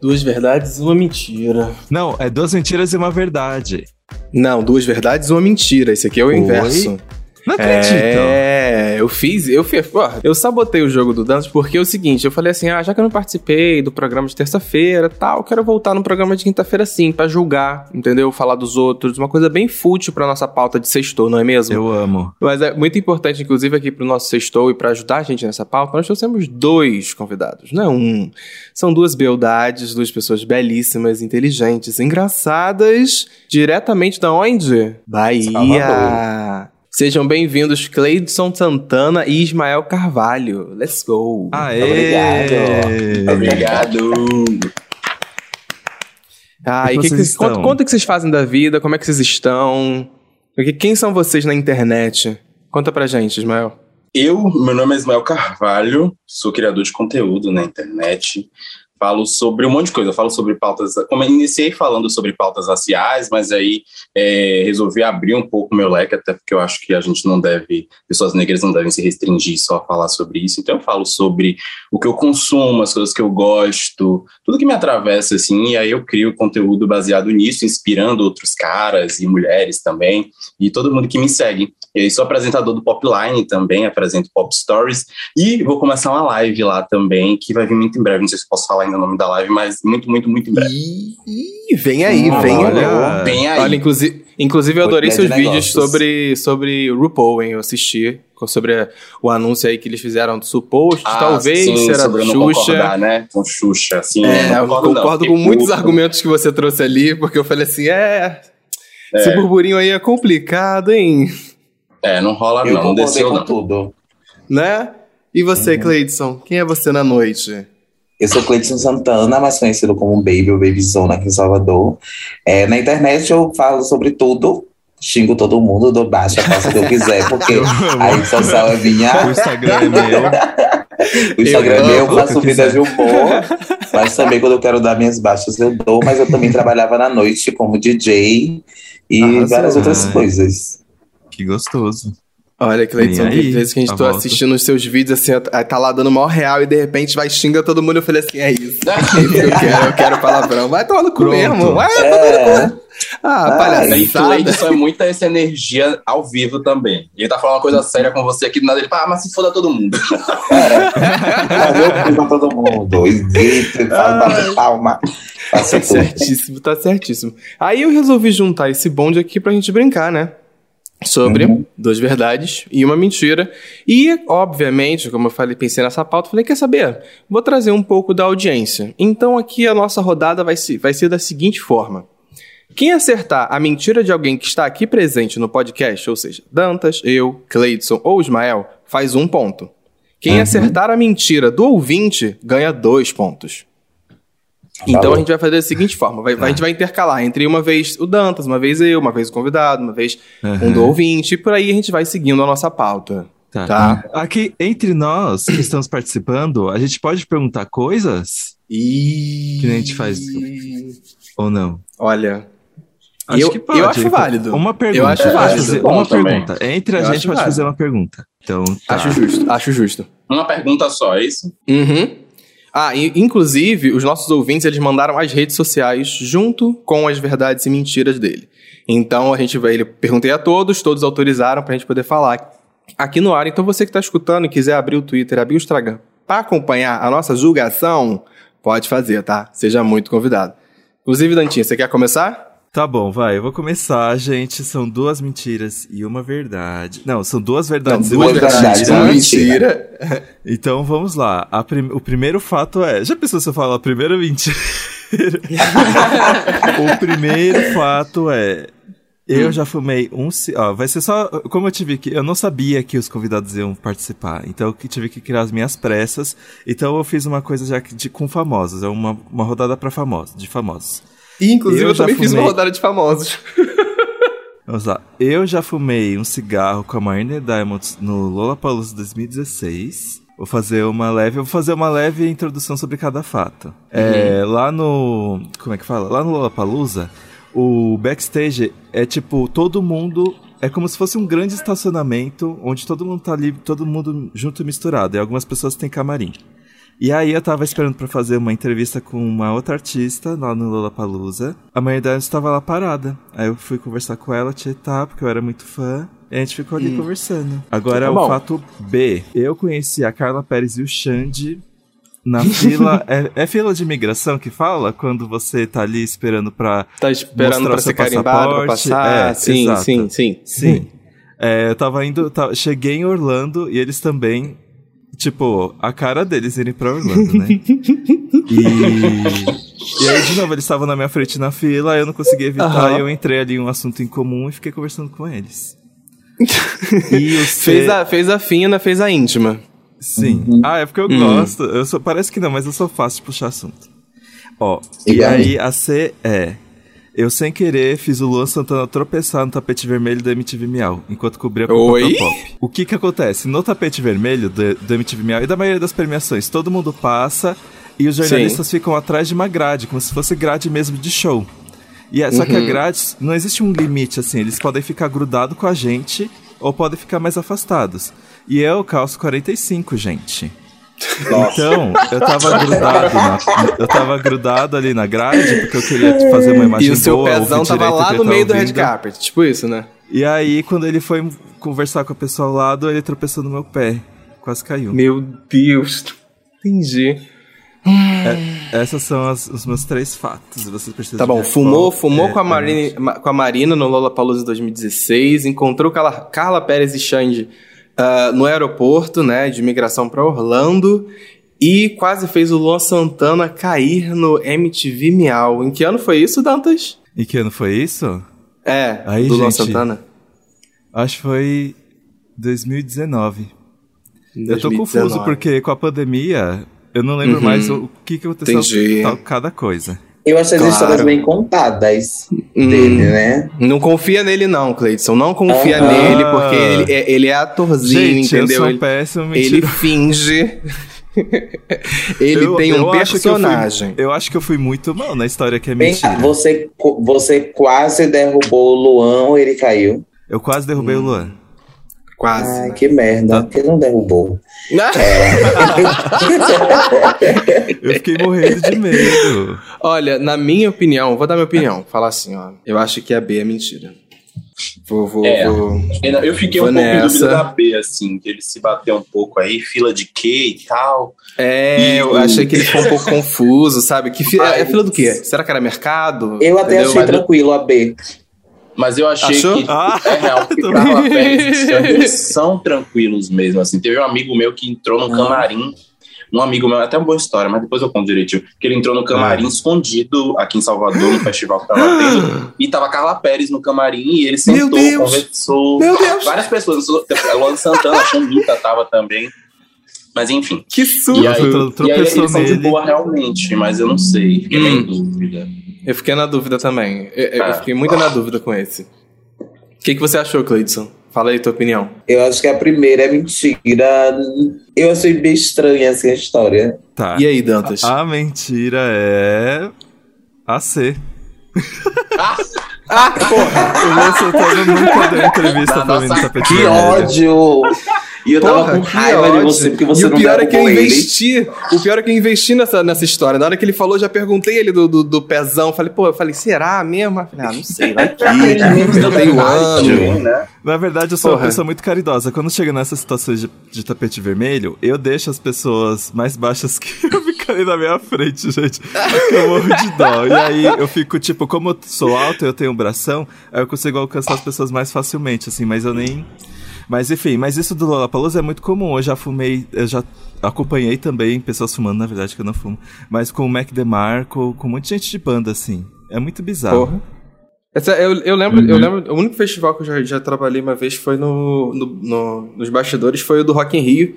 Duas verdades e uma mentira. Não, é duas mentiras e uma verdade. Não, duas verdades e uma mentira. Esse aqui é o Oi? inverso. Não acredito. É, eu fiz, eu fiz, eu sabotei o jogo do Dantas porque é o seguinte, eu falei assim, ah, já que eu não participei do programa de terça-feira, tal, quero voltar no programa de quinta-feira sim, pra julgar, entendeu? Falar dos outros, uma coisa bem fútil pra nossa pauta de sextou, não é mesmo? Eu amo. Mas é muito importante, inclusive, aqui pro nosso sextou e pra ajudar a gente nessa pauta, nós trouxemos dois convidados, não é um. São duas beldades, duas pessoas belíssimas, inteligentes, engraçadas, diretamente da onde? Bahia. Salvador. Sejam bem-vindos Cleidson Santana e Ismael Carvalho. Let's go. Aê! Obrigado. Obrigado. Ah, E e que que vocês conta, conta o que vocês fazem da vida, como é que vocês estão? Porque Quem são vocês na internet? Conta pra gente, Ismael. Eu, meu nome é Ismael Carvalho, sou criador de conteúdo na internet. Falo sobre um monte de coisa. Eu falo sobre pautas. Como iniciei falando sobre pautas raciais, mas aí é, resolvi abrir um pouco meu leque, até porque eu acho que a gente não deve, pessoas negras não devem se restringir só a falar sobre isso. Então eu falo sobre o que eu consumo, as coisas que eu gosto, tudo que me atravessa, assim, e aí eu crio conteúdo baseado nisso, inspirando outros caras e mulheres também, e todo mundo que me segue. E aí sou apresentador do Popline também, apresento Pop Stories, e vou começar uma live lá também, que vai vir muito em breve, não sei se posso falar ainda o nome da live, mas muito, muito, muito em breve. Ih, vem aí, Hum, vem olha. aí. Bem aí. Olha, inclusive, inclusive eu adorei seus vídeos sobre, sobre o RuPaul, hein? Eu assisti sobre o anúncio aí que eles fizeram do Supost, Ah, talvez sim, será sobre eu não Xuxa. né? Com Xuxa, assim. É, não eu concordo, não, concordo fiquei com muitos puto. argumentos que você trouxe ali, porque eu falei assim, é... Esse É. burburinho aí é complicado, hein? É, não rola Eu não, não desceu com não. tudo. Né? E você, Cleidson? Quem é você na noite? Eu sou Cleiton Santana, mais conhecido como Baby ou Babyzona aqui em Salvador. É, na internet eu falo sobre tudo, xingo todo mundo, dou baixa, faço o que eu quiser, porque Eu a rede social é O minha, Instagram é meu. o Instagram é meu, faço vida de humor, mas também quando eu quero dar minhas baixas eu dou, mas eu também trabalhava na noite como DJ e Arrasou. várias outras coisas. Que gostoso. Olha, Cleiton, tem vezes que a gente a tá volta. assistindo os seus vídeos assim, tá lá dando maior real e de repente vai xinga todo mundo. Eu falei assim: é isso. É isso que eu quero, eu quero palavrão. Vai tomar no cu mesmo. Vai, É, ah, Ai, E palhaçada. Cleidson é muita essa energia ao vivo também. E ele tá falando uma coisa séria com você aqui, do nada ele fala, ah, mas se foda todo mundo. fiz pra todo mundo, e e bato palma, Tá certíssimo, tá certíssimo. Aí eu resolvi juntar esse bonde aqui pra gente brincar, né? Sobre Uhum. duas verdades e uma mentira. E, obviamente, como eu falei, pensei nessa pauta, falei, quer saber? Vou trazer um pouco da audiência. Então aqui a nossa rodada vai ser, vai ser da seguinte forma. Quem acertar a mentira de alguém que está aqui presente no podcast, ou seja, Dantas, eu, Cleidson ou Ismael, faz um ponto. Quem Uhum. acertar a mentira do ouvinte ganha dois pontos. Então a gente vai fazer da seguinte forma: vai- a gente vai intercalar entre uma vez o Dantas, uma vez eu, uma vez o convidado, uma vez um do ouvinte, e por aí a gente vai seguindo a nossa pauta. Tá. Tá? Aqui, entre nós que estamos participando, a gente pode perguntar coisas? E. Que nem a gente faz. Ou não? Olha. Acho eu, que pode. eu acho válido. Uma pergunta. Eu acho Pode válido. uma também. pergunta. Entre a Eu gente pode válido. fazer uma pergunta. Então, tá. Acho justo, acho justo. Uma pergunta só, é isso? Uhum. Ah, e, inclusive, os nossos ouvintes, eles mandaram as redes sociais junto com as verdades e mentiras dele. Então, a gente vai, ele perguntei a todos, todos autorizaram pra gente poder falar aqui no ar. Então, você que tá escutando e quiser abrir o Twitter, abrir o Instagram pra acompanhar a nossa julgação, pode fazer, tá? Seja muito convidado. Inclusive, Dantinha, você quer começar? Tá bom, vai. Eu vou começar, gente. São duas mentiras e uma verdade. Não, são duas verdades e uma duas verdades mentira. e uma mentira. Então vamos lá. A prim- O primeiro fato é. Já pensou se eu falo a primeira mentira? o primeiro fato é. Eu já fumei um. Ó, vai ser só. Como eu tive que. Eu não sabia que os convidados iam participar. Então eu tive que criar as minhas pressas. Então eu fiz uma coisa já que de, com famosos. É uma, uma rodada pra famosos, de famosos. E, inclusive, Eu eu, também fiz uma fumei. rodada de famosos. Vamos lá. Eu já fumei um cigarro com a Marina Diamonds no Lollapalooza 2016. Vou fazer uma leve, eu vou fazer uma leve introdução sobre cada fato. É, lá no, como é que fala? Lá no Lollapalooza, o backstage é tipo todo mundo é como se fosse um grande estacionamento onde todo mundo tá ali, todo mundo junto e misturado. E algumas pessoas têm camarim. E aí eu tava esperando pra fazer uma entrevista com uma outra artista lá no Lollapalooza. A mãe dela estava lá parada. Aí eu fui conversar com ela, tietar, porque eu era muito fã. E a gente ficou ali conversando. Agora Tá o fato B. Eu conheci a Carla Pérez e o Xande na fila. é, é fila de imigração que fala? Quando você tá ali esperando pra. Tá esperando pra ser carimbado, pra passar? É, sim, exato. sim, sim. Sim. É, eu tava indo. tá- cheguei em Orlando e eles também. Tipo, a cara deles irem pra Orlando, né? E. E aí, de novo, eles estavam na minha frente na fila, eu não consegui evitar, e eu entrei ali em um assunto em comum e fiquei conversando com eles. e o C... Fez, a, fez a fina, fez a íntima. Sim. Ah, é porque eu Hum. gosto. Eu sou, parece que não, mas eu sou fácil de puxar assunto. Ó, e Igual a aí a C é. Eu sem querer fiz o Luan Santana tropeçar no tapete vermelho da MTV Miau, enquanto cobria a Oi? Pop. O que que acontece? No tapete vermelho do, do MTV Miau e da maioria das premiações, todo mundo passa e os jornalistas ficam atrás de uma grade, como se fosse grade mesmo de show. E é, só que a grade, não existe um limite assim, eles podem ficar grudados com a gente ou podem ficar mais afastados. E eu calço 45, gente. Então, eu tava grudado na- eu tava grudado ali na grade porque eu queria fazer uma imagem E o seu boa, pezão tava direito lá no meio do red carpet. Tipo isso, né? E aí, quando ele foi conversar com a pessoa ao lado, ele tropeçou no meu pé. Quase caiu. Meu Deus. Entendi. Essas são as- os meus três fatos. Vocês precisam Tá bom, fumou, qual fumou é com, a a Marina, ma- com a Marina no Lollapalooza 2016, encontrou Carla, Carla Pérez e Xande ah, no aeroporto, né, de imigração pra Orlando, e quase fez o Luan Santana cair no MTV Miau. Em que ano foi isso, Dantas? E que ano foi isso? É, Aí, do Luan gente, Santana. Acho que foi 2019. Eu tô 2019. confuso porque com a pandemia eu não lembro Uhum. mais o, que, que aconteceu tal, cada coisa. Eu achei as Claro. histórias bem contadas Hum. dele, né? Não confia nele não, Cleidson. Não confia Aham. nele, porque ele, é- ele é atorzinho, Gente, eu entendeu? sou Ele, péssimo ele finge... ele Eu- tem um eu acho que eu fui- personagem. Eu acho que eu fui muito mal na história que é mentira. você, você quase derrubou o Luan ou ele caiu? Eu quase derrubei Hum. o Luan. Quase. Ai, que merda. Por que não derrubou? Eu fiquei morrendo de medo. Olha, na minha opinião, vou dar minha opinião. Falar assim, ó. Eu acho que a B é mentira. Vou, vou, É. vou. Eu fiquei um pouco em nessa. dúvida da B, assim, que ele se bateu um pouco aí, fila de quê e tal. É, eu E- achei que ele ficou um pouco confuso, sabe? Que fi- Ai, é fila do quê? Será que era mercado? Eu até Entendeu? achei Mas- tranquilo a B. Mas eu achei Achou? que Ah, é real que e eles são tranquilos mesmo, assim. Teve um amigo meu que entrou no camarim, um amigo meu, até uma boa história, mas depois eu conto direitinho, que ele entrou no camarim escudido aqui em Salvador, no festival que tava tendo, e tava Carla Pérez no camarim, e ele sentou, Deus! conversou. Meu Deus! Várias pessoas, a Luana Santana, a Xanduca tava também. Mas enfim. Que E susto! aí, tro- e aí eles são de boa realmente, mas eu não sei, fiquei meio Hum. em dúvida. Eu fiquei na dúvida também. Eu, eu Ah. fiquei muito na dúvida com esse. O que, que você achou, Cleidson? Fala aí tua opinião. Eu acho que a primeira é mentira. Eu achei bem estranha assim, a história. Tá. E aí, Dantas? A mentira é. A C. Ah, porra! O Luan Santana nunca deu entrevista Na pra mim tapete Que ódio! E eu tava Porra, com que raiva de você, porque você e o não pior é que eu ele. investi. O pior é que eu investi nessa, nessa história. Na hora que ele falou, já perguntei ele do, do, do pezão. Falei, pô, eu falei, será mesmo? Eu Falei, ah, não sei, vai que. Eu tenho ano. Né? Na verdade, eu sou Porra. uma pessoa muito caridosa. Quando chega nessas situações de, de tapete vermelho, eu deixo as pessoas mais baixas que eu ficarem na minha frente, gente. Eu morro de dó. E aí eu fico, tipo, como eu sou alto e eu tenho um bração, aí eu consigo alcançar as pessoas mais facilmente, assim, mas eu nem. Mas enfim, mas isso do Lollapalooza é muito comum. Eu já fumei, eu já acompanhei também pessoas fumando, na verdade, que eu não fumo. Mas com o Mac DeMarco, com muita gente de banda, assim. É muito bizarro. Porra. Essa, eu, eu lembro, eu lembro, o único festival que eu já, já trabalhei uma vez foi no, no- no- nos bastidores, foi o do Rock in Rio.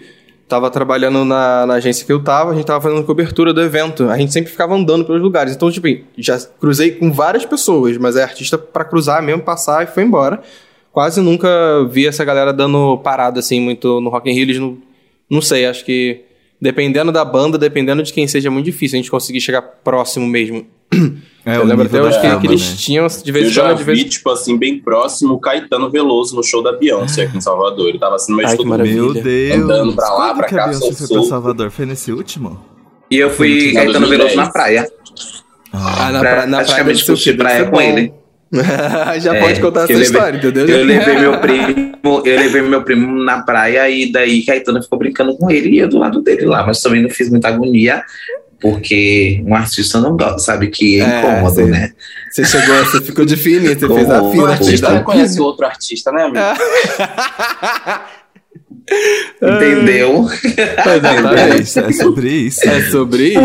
Tava trabalhando na, na agência que eu tava, a gente tava fazendo cobertura do evento. A gente sempre ficava andando pelos lugares. Então, tipo, já cruzei com várias pessoas, mas é artista pra cruzar mesmo, passar e foi embora. Quase nunca vi essa galera dando parada, assim, muito no Rock in Rio. Eles não, não sei, acho que dependendo da banda, dependendo de quem seja, é muito difícil a gente conseguir chegar próximo mesmo. É, eu lembro até hoje que, que eles né? tinham, de vez Eu em quando, já de vez vi, tipo assim, bem próximo, o Caetano Veloso no show da Beyoncé aqui em Salvador. Ele tava assim no meio Ai, de que todo. Meu Deus. Andando pra lá, Quando pra que cá, a Beyoncé foi pra Salvador? Foi nesse último? E eu fui Caetano 2010. Veloso na praia. Ah, na, pra, na praia Praticamente curti praia com bom. ele. Já É, pode contar essa levei- história, entendeu? Eu levei meu primo, eu levei meu primo na praia e daí Caetano ficou brincando com ele e eu do lado dele lá, mas também não fiz muita agonia, porque um artista não gosta, sabe que é É, incômodo, né? Você chegou, você ficou de fininho, você fez a Como O artista fez a- reconhece o outro artista, né, amigo? Entendeu? É, isso, é sobre isso. É sobre isso.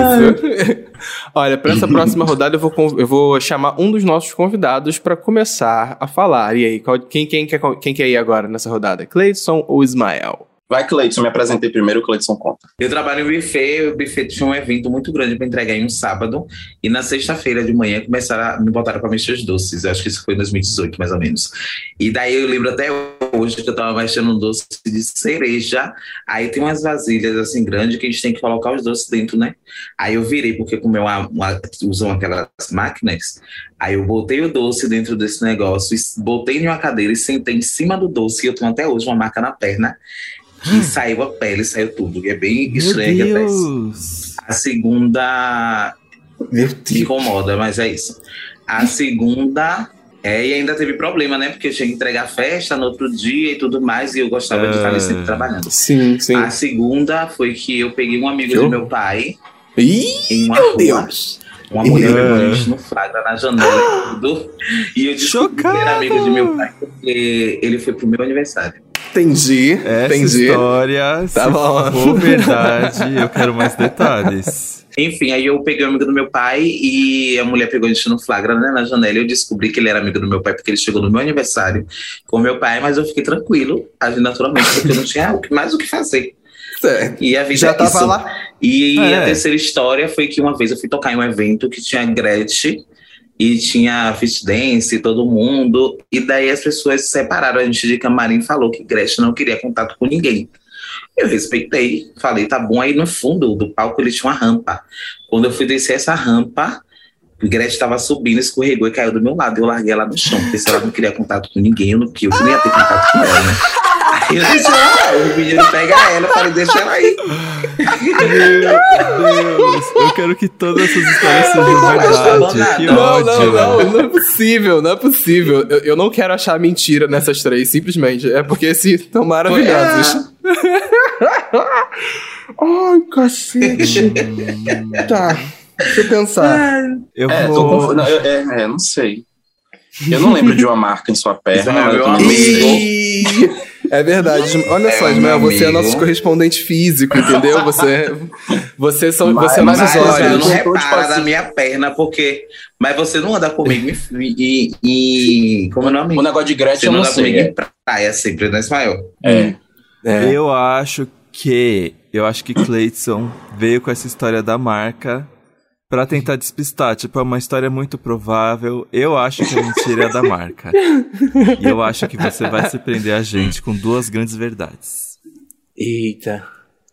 Olha, para essa próxima rodada eu vou, eu vou chamar um dos nossos convidados para começar a falar. E aí, qual- quem, quem, quer, quem quer ir agora nessa rodada? Cleidson ou Ismael? Vai, Cleiton, me apresentei primeiro, o Cleiton conta. Eu trabalho em buffet, o buffet tinha um evento muito grande para entregar em um sábado, e na sexta-feira de manhã começaram a me botaram para mexer os doces. Eu acho que isso foi em 2018, mais ou menos. E daí eu lembro até hoje que eu tava mexendo um doce de cereja. Aí tem umas vasilhas assim grandes que a gente tem que colocar os doces dentro, né? Aí eu virei, porque como uma, uma, usam aquelas máquinas, aí eu botei o doce dentro desse negócio, botei em uma cadeira e sentei em cima do doce, e eu tenho até hoje uma marca na perna. Que saiu a pele, saiu tudo. E é bem Meu estranho acontece. Deus! A segunda Meu me incomoda, mas é isso. A segunda é, e ainda teve problema, né? Porque eu tinha que entregar a festa no outro dia e tudo mais, e eu gostava de estar ali sempre Ah. trabalhando. Sim, sim. A segunda foi que eu peguei um amigo horror. meu pai Ih, em uma meu rua. Deus. Uma mulher Ah. pegou a gente no flagra na janela e tudo. E eu descobri que era amigo de meu pai, porque ele foi pro meu aniversário. Entendi, Essa entendi. história, Tá se bom. for verdade, eu quero mais detalhes. Enfim, aí eu peguei o amigo do meu pai e a mulher pegou a gente no flagra, né, na janela. E eu descobri que ele era amigo do meu pai porque ele chegou no meu aniversário com meu pai, mas eu fiquei tranquilo, agindo naturalmente, porque eu não tinha mais o que fazer. Certo. E a vida Já é tava isso. lá. E É. a terceira história foi que uma vez eu fui tocar em um evento que tinha Gretchen e tinha Fit e todo mundo. E daí as pessoas se separaram. A gente de camarim falou que Gretchen não queria contato com ninguém. Eu respeitei, falei, tá bom. Aí no fundo do palco ele tinha uma rampa. Quando eu fui descer essa rampa, Gretchen estava subindo, escorregou e caiu do meu lado. Eu larguei ela no chão, porque se ela não queria contato com ninguém, eu não, eu ter contato com ela, né? Aí eu ela lá, o menino pega ela, eu falei, deixa ela aí. Meu Deus, eu quero que todas essas histórias sejam Não, verdade. Não, Não, não, não, não é possível, não é possível. Eu, eu não quero achar mentira nessas três, simplesmente. É porque se estão maravilhosos. Ai, cacete. tá, deixa eu pensar. Eu É, vou. não, eu- é, é, não sei. Eu não lembro de uma marca em sua perna, mas eu meu sei. É verdade. Olha só, É, Ismael, você é amigo. nosso correspondente físico, entendeu? Você, você, são, Mas- você é nossos olha, você olhos. não eu tô, tipo repara assim- minha perna, porque. Mas você não anda comigo e. e, como é o nome? O negócio de Você Gretchen eu não não anda comigo sei. em praia sempre, né, Ismael? É. É. Eu acho que. Eu acho que Cleiton veio com essa história da marca pra tentar despistar. Tipo, é uma história muito provável. Eu acho que a mentira é da marca. E eu acho que você vai surpreender a gente com duas grandes verdades. Eita.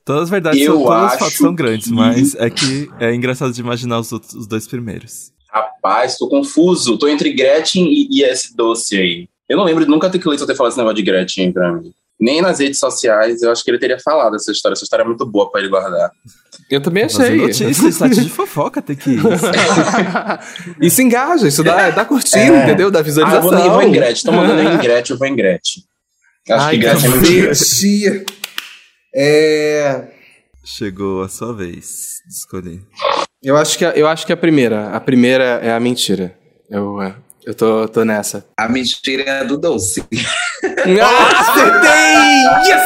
Todas as verdades Eu são, todos os acho fatos são grandes, que- mas é que é engraçado de imaginar os, outros, os dois primeiros. Rapaz, tô confuso. Tô entre Gretchen e, e esse doce aí. Eu não lembro de nunca ter Cleiton ter falado esse negócio de Gretchen pra mim. Nem nas redes sociais, eu acho que ele teria falado essa história. Essa história é muito boa pra ele guardar. Eu também achei. notícia, site de fofoca tem que ir. isso engaja, isso dá, dá curtindo, É. entendeu? Dá Ah, visualização. vou, eu vou em Gretchen. Tô mandando em Gretchen, eu vou em Gretchen. Acho Ai, que Gretchen é mentira. É. Chegou a sua vez de escolher. Eu acho, que a, eu acho que a primeira. A primeira é a mentira. Eu, é, eu tô, tô nessa. A mentira é do doce. Ah, acertei! Yes!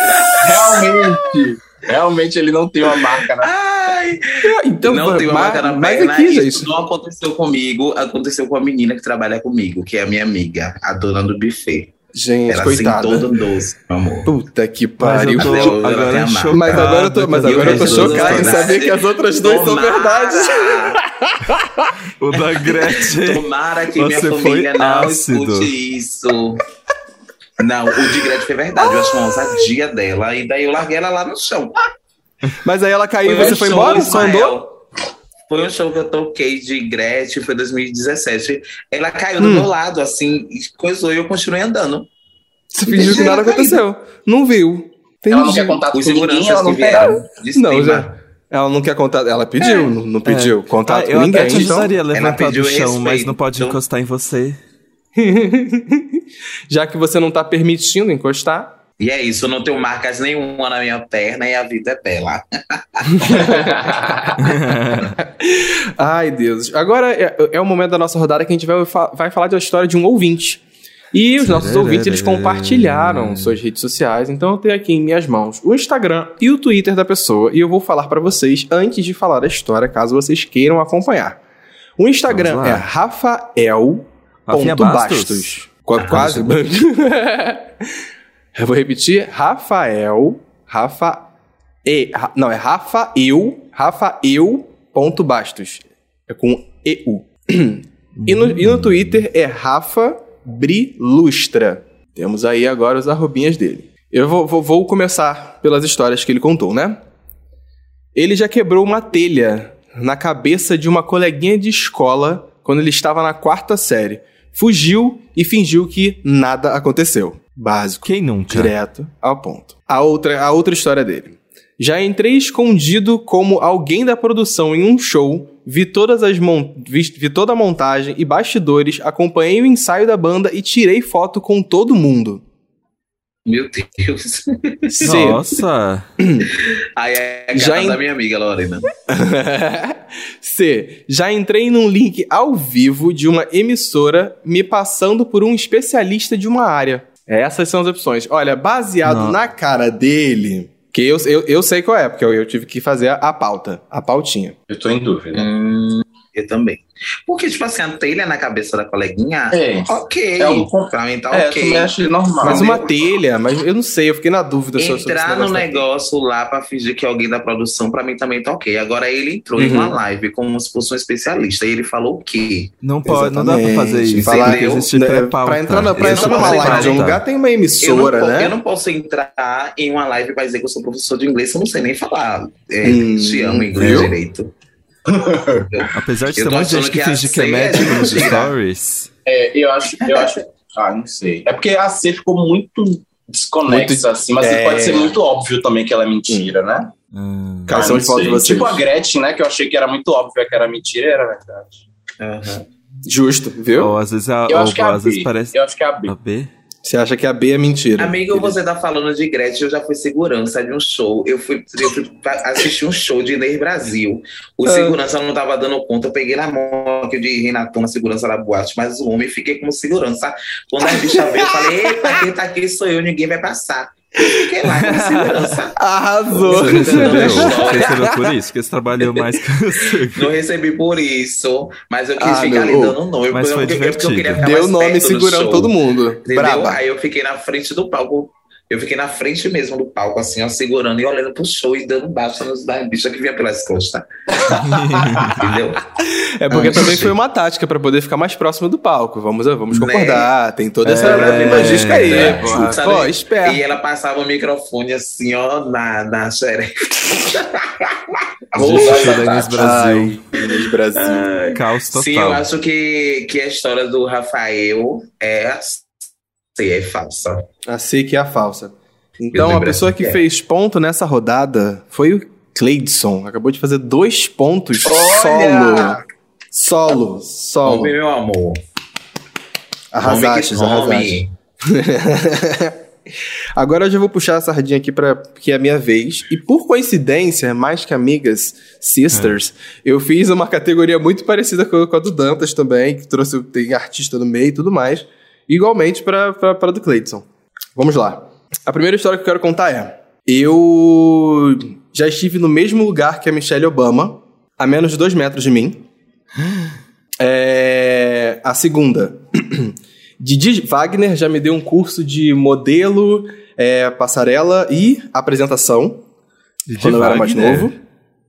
Realmente. Realmente ele não tem uma marca na Ai! Então, não tem uma mas, marca na mas perna. aqui, Isso gente. não aconteceu comigo, aconteceu com a menina que trabalha comigo, que é a minha amiga, a dona do buffet. Gente, Ela coitada. sentou no doce, meu amor. Puta que Mas pariu. eu tô ela agora chocado. Mas agora eu tô, mas agora eu tô chocado em saber que as outras duas são Tomara! verdades. O da Gretchen. Tomara que minha Você família foi não ácido. escute isso. Não, o de Gretchen foi verdade. Eu acho uma ousadia dela. E daí eu larguei ela lá no chão. Mas aí ela caiu e um você foi show, embora? Só andou? Foi um show que eu toquei de Gretchen, foi 2017. Ela caiu do Hum. meu lado, assim, e coisou e eu continuei andando. Você fingiu que nada aconteceu. Não viu. Ela não Entendi. quer Os ninguém, seguranças ela que vieram de Não, já. Ela não quer contar. Ela pediu, não, não pediu contato Ah, com eu ninguém. até te então- levantar pediu do chão, mas não pode respeito. encostar em você. Já que você não tá permitindo encostar. E é isso, eu não tenho marcas nenhuma na minha perna e a vida é bela. Ai, Deus. Agora é, é o momento da nossa rodada que a gente vai, vai falar da história de um ouvinte. E os nossos ouvintes, eles compartilharam suas redes sociais. Então eu tenho aqui em minhas mãos o Instagram e o Twitter da pessoa. E eu vou falar pra vocês antes de falar a história, caso vocês queiram acompanhar. O Instagram é Rafael. Rafinha ponto Bastos? Bastos. Qu- Quase. eu vou repetir. Rafael. Rafa. E, Ra- não, é Rafael. Rafael. Ponto Bastos. É com EU. E no, e no Twitter é Rafa Brilustra. Temos aí agora os arrobinhas dele. Eu vou, vou- vou começar pelas histórias que ele contou, né? Ele já quebrou uma telha na cabeça de uma coleguinha de escola quando ele estava na quarta série. Fugiu e fingiu que nada aconteceu. Básico. Quem nunca? Direto ao ponto. A outra, a outra história dele. Já entrei escondido como alguém da produção em um show, vi, todas as mon vi, vi toda a montagem e bastidores, acompanhei o ensaio da banda e tirei foto com todo mundo. Meu Deus. C. Nossa! Aí é a Já cara em- da minha amiga Lorena. C. Já entrei num link ao vivo de uma emissora me passando por um especialista de uma área. Essas são as opções. Olha, baseado Não. na cara dele, que eu, eu, eu sei qual é, porque eu, eu tive que fazer a, a pauta, a pautinha. Eu tô em dúvida. Hum, eu também. Porque, tipo assim, a telha na cabeça da coleguinha, É. ok. É um- Pra mim tá É, eu ok. normal. Mas uma telha, mas eu não sei, eu fiquei na dúvida Entrar no negócio lá pra fingir que é alguém da produção, pra mim também tá ok. Agora ele entrou em Uhum. uma live como se fosse um especialista e ele falou o quê? Não pode, não dá pra fazer Exatamente. isso. Falar- que né, pré-pauta. Pra entrar, na, pra Eu entrar numa posso live de um lugar tem uma Eu não, emissora, po- né? eu não posso entrar em uma live pra dizer que eu sou professor de inglês, eu não sei nem falar. É, Hum, te amo inglês viu? direito. Apesar de ter um monte de gente que que a finge que é médico é nos stories. É, eu acho, eu acho. Ah, não sei. É porque a C ficou muito desconexa, Muito- assim, mas é. pode ser muito óbvio também que ela é mentira, né? Hum. Ah, não. Tipo a Gretchen, né? Que eu achei que era muito óbvio que era mentira e era verdade. Justo, viu? Ou às vezes, a, Eu ou, acho que é a às vezes B. parece. Eu acho que é a B. A B? Você acha que a B é mentira? Amigo, você tá falando de Gretchen, eu já fui segurança de um show. Eu fui, eu fui assistir um show de Inês Brasil. O Ah. segurança não tava dando conta. Eu peguei na mão aqui de Renatão, na segurança da boate, mas o homem fiquei como segurança. Quando a bicha veio, eu falei: Eita, quem tá aqui sou eu, ninguém vai passar. Eu fiquei lá como segurança. Arrasou! Você recebeu, por isso, porque você trabalhou mais que você. Não recebi por isso, mas eu quis Ah, ficar ali dando nome. mas foi eu divertido. queria ficar Deu mais nome perto do segurando show. todo mundo. Braba. Aí eu fiquei na frente do palco. Eu fiquei na frente mesmo do palco, assim, ó, segurando e olhando pro show e dando baixa nos da bicha que vinha pelas costas. Entendeu? É porque Ah, também foi uma tática pra poder ficar mais próximo do palco. Vamos, vamos Né? concordar. Tem toda essa É, logística aí. é, porra. sabe? Pô, esperto. E ela passava o microfone assim, ó, na, na xereca. Justiça da Inês Brasil. Ai, Inês Brasil. Caos total. Sim, eu acho que, que a história do Rafael é, sim, é falsa. A C que é a falsa. Então, a pessoa que que é. fez ponto nessa rodada foi o Cleidson. Acabou de fazer dois pontos Olha! solo. Solo. Solo. Homem, meu amor. Arrasaste, arrasaste. Agora eu já vou puxar a sardinha aqui para que é a minha vez. E por coincidência, mais que amigas, sisters, eu fiz uma categoria muito parecida com, com a do Dantas também, que trouxe tem artista no meio e tudo mais, igualmente para a do Cleidson. Vamos lá. A primeira história que eu quero contar é: eu já estive no mesmo lugar que a Michelle Obama, a menos de dois metros de mim. É, a segunda. Didi Wagner já me deu um curso de modelo, é, passarela e apresentação Didi quando eu era mais Wagner? novo.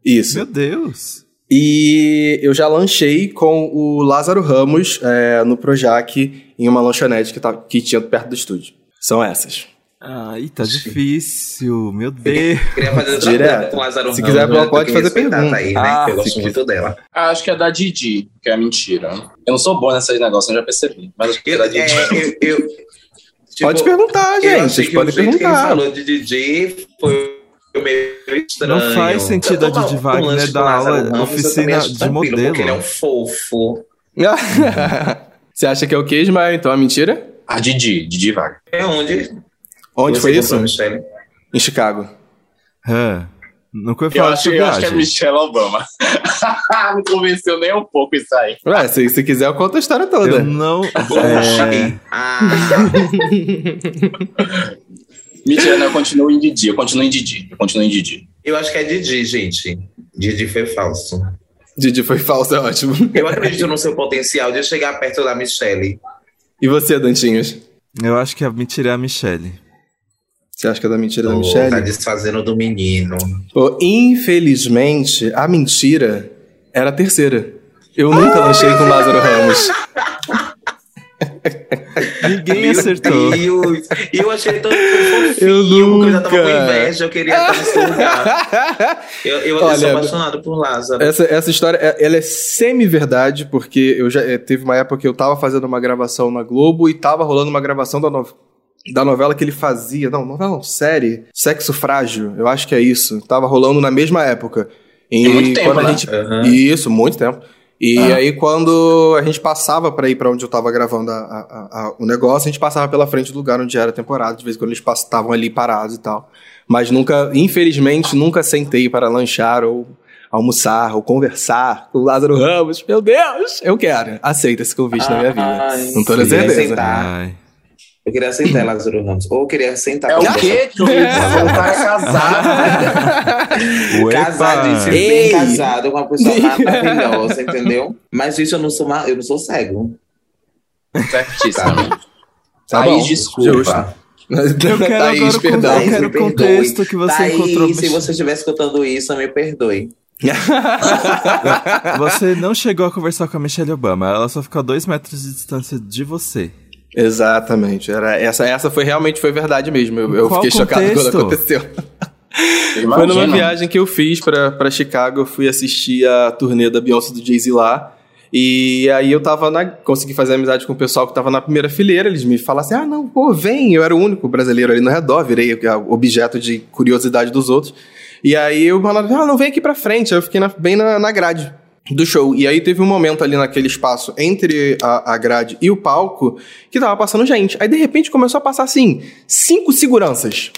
Isso. Meu Deus. E eu já lanchei com o Lázaro Ramos é, no Projac em uma lanchonete que, tá, que tinha perto do estúdio. São essas. Ai, tá difícil. Meu Deus. Queria fazer outra Direto. com o Lázaro Se Ramos, quiser, pode que fazer pergunta. Aí, né? Ah, que eu gosto se muito dela. Ah, acho que é da Didi, que é mentira. Eu não sou bom nesses negócios, eu já percebi. Mas acho que é da é, Didi. eu, eu- tipo, pode perguntar, gente. Vocês que podem jeito que ele perguntar. falou de DJ foi estranho. Não faz sentido a Didi Wagner dar aula oficina de modelo. Porque ele é um fofo. Você acha que é o que, Ismael? Então é mentira? A Didi, Didi Wagner. É onde? Onde Você foi isso? Em Chicago. Hã? Nunca Eu falar acho, de eu acho que é. Michelle Obama. Não convenceu nem um pouco isso aí. Ué, se, se quiser, eu conto a história toda. Eu não. É, Ah, Mentira, não, eu continuo em Didi. Eu continuo em Didi. Eu continuo em Didi. eu acho que é Didi, gente. Didi foi falso. Didi foi falso, é ótimo. Eu acredito no seu potencial de chegar perto da Michelle. E você, Dantinhos? eu acho que a mentira é a Michelle. Você acha que é da mentira da Tá Michelle? desfazendo do menino. Pô, infelizmente, a mentira era a terceira. Eu nunca Ah! lanchei com Lázaro Ramos. Ninguém Meu acertou. Deus. E eu achei tão fofinho, Eu porque eu já tava com nunca. inveja, eu queria estar nesse lugar. Eu, eu, eu Olha, sou apaixonado por Lázaro. Essa, essa história, é- ela é semi-verdade, porque eu já eh, teve uma época que eu tava fazendo uma gravação na Globo e tava rolando uma gravação da, no- da novela que ele fazia. Não, novela não, série. Sexo Frágil, eu acho que é isso. Tava rolando na mesma época. E muito tempo, quando a né? gente. Aham. Isso, muito tempo. E Ah. aí, quando a gente passava pra ir pra onde eu tava gravando a- a- a- o negócio, a gente passava pela frente do lugar onde era a temporada. De vez em quando eles estavam ali parados e tal. Mas nunca, infelizmente, nunca sentei para lanchar ou almoçar ou conversar com o Lázaro Ramos. Meu Deus! Eu quero. Aceita esse convite na minha vida. Ai, Não tô na sim, certeza. aceitar. Ai. Eu queria aceitar Lázaro Ramos. Ou eu queria sentar É com o quê? É casado. Casadíssimo, bem casado, com uma pessoa maravilhosa, entendeu? Mas isso eu não sou, eu não sou cego. Certíssimo. Tá Thaís, bom, desculpa. justo. Eu quero Thaís, agora o perdão. Eu quero o contexto que você Thaís, encontrou. se você estiver escutando isso, me perdoe. Você não chegou a conversar com a Michelle Obama, ela só ficou a dois metros de distância de você. Exatamente. Era, essa, essa foi realmente foi verdade mesmo. Eu, eu fiquei chocado contexto? quando aconteceu. Eu Foi numa viagem que eu fiz pra, pra Chicago, eu fui assistir a turnê da Beyoncé do Jay-Z lá. E aí eu tava na. Consegui fazer amizade com o pessoal que tava na primeira fileira. Eles me falaram assim: ah, não, pô, vem. Eu era o único brasileiro ali no redor, virei objeto de curiosidade dos outros. E aí eu falaram, ah, não, vem aqui pra frente. Aí eu fiquei na- bem na, na grade do show. E aí teve um momento ali naquele espaço entre a, a grade e o palco que tava passando gente. Aí de repente começou a passar assim: cinco seguranças.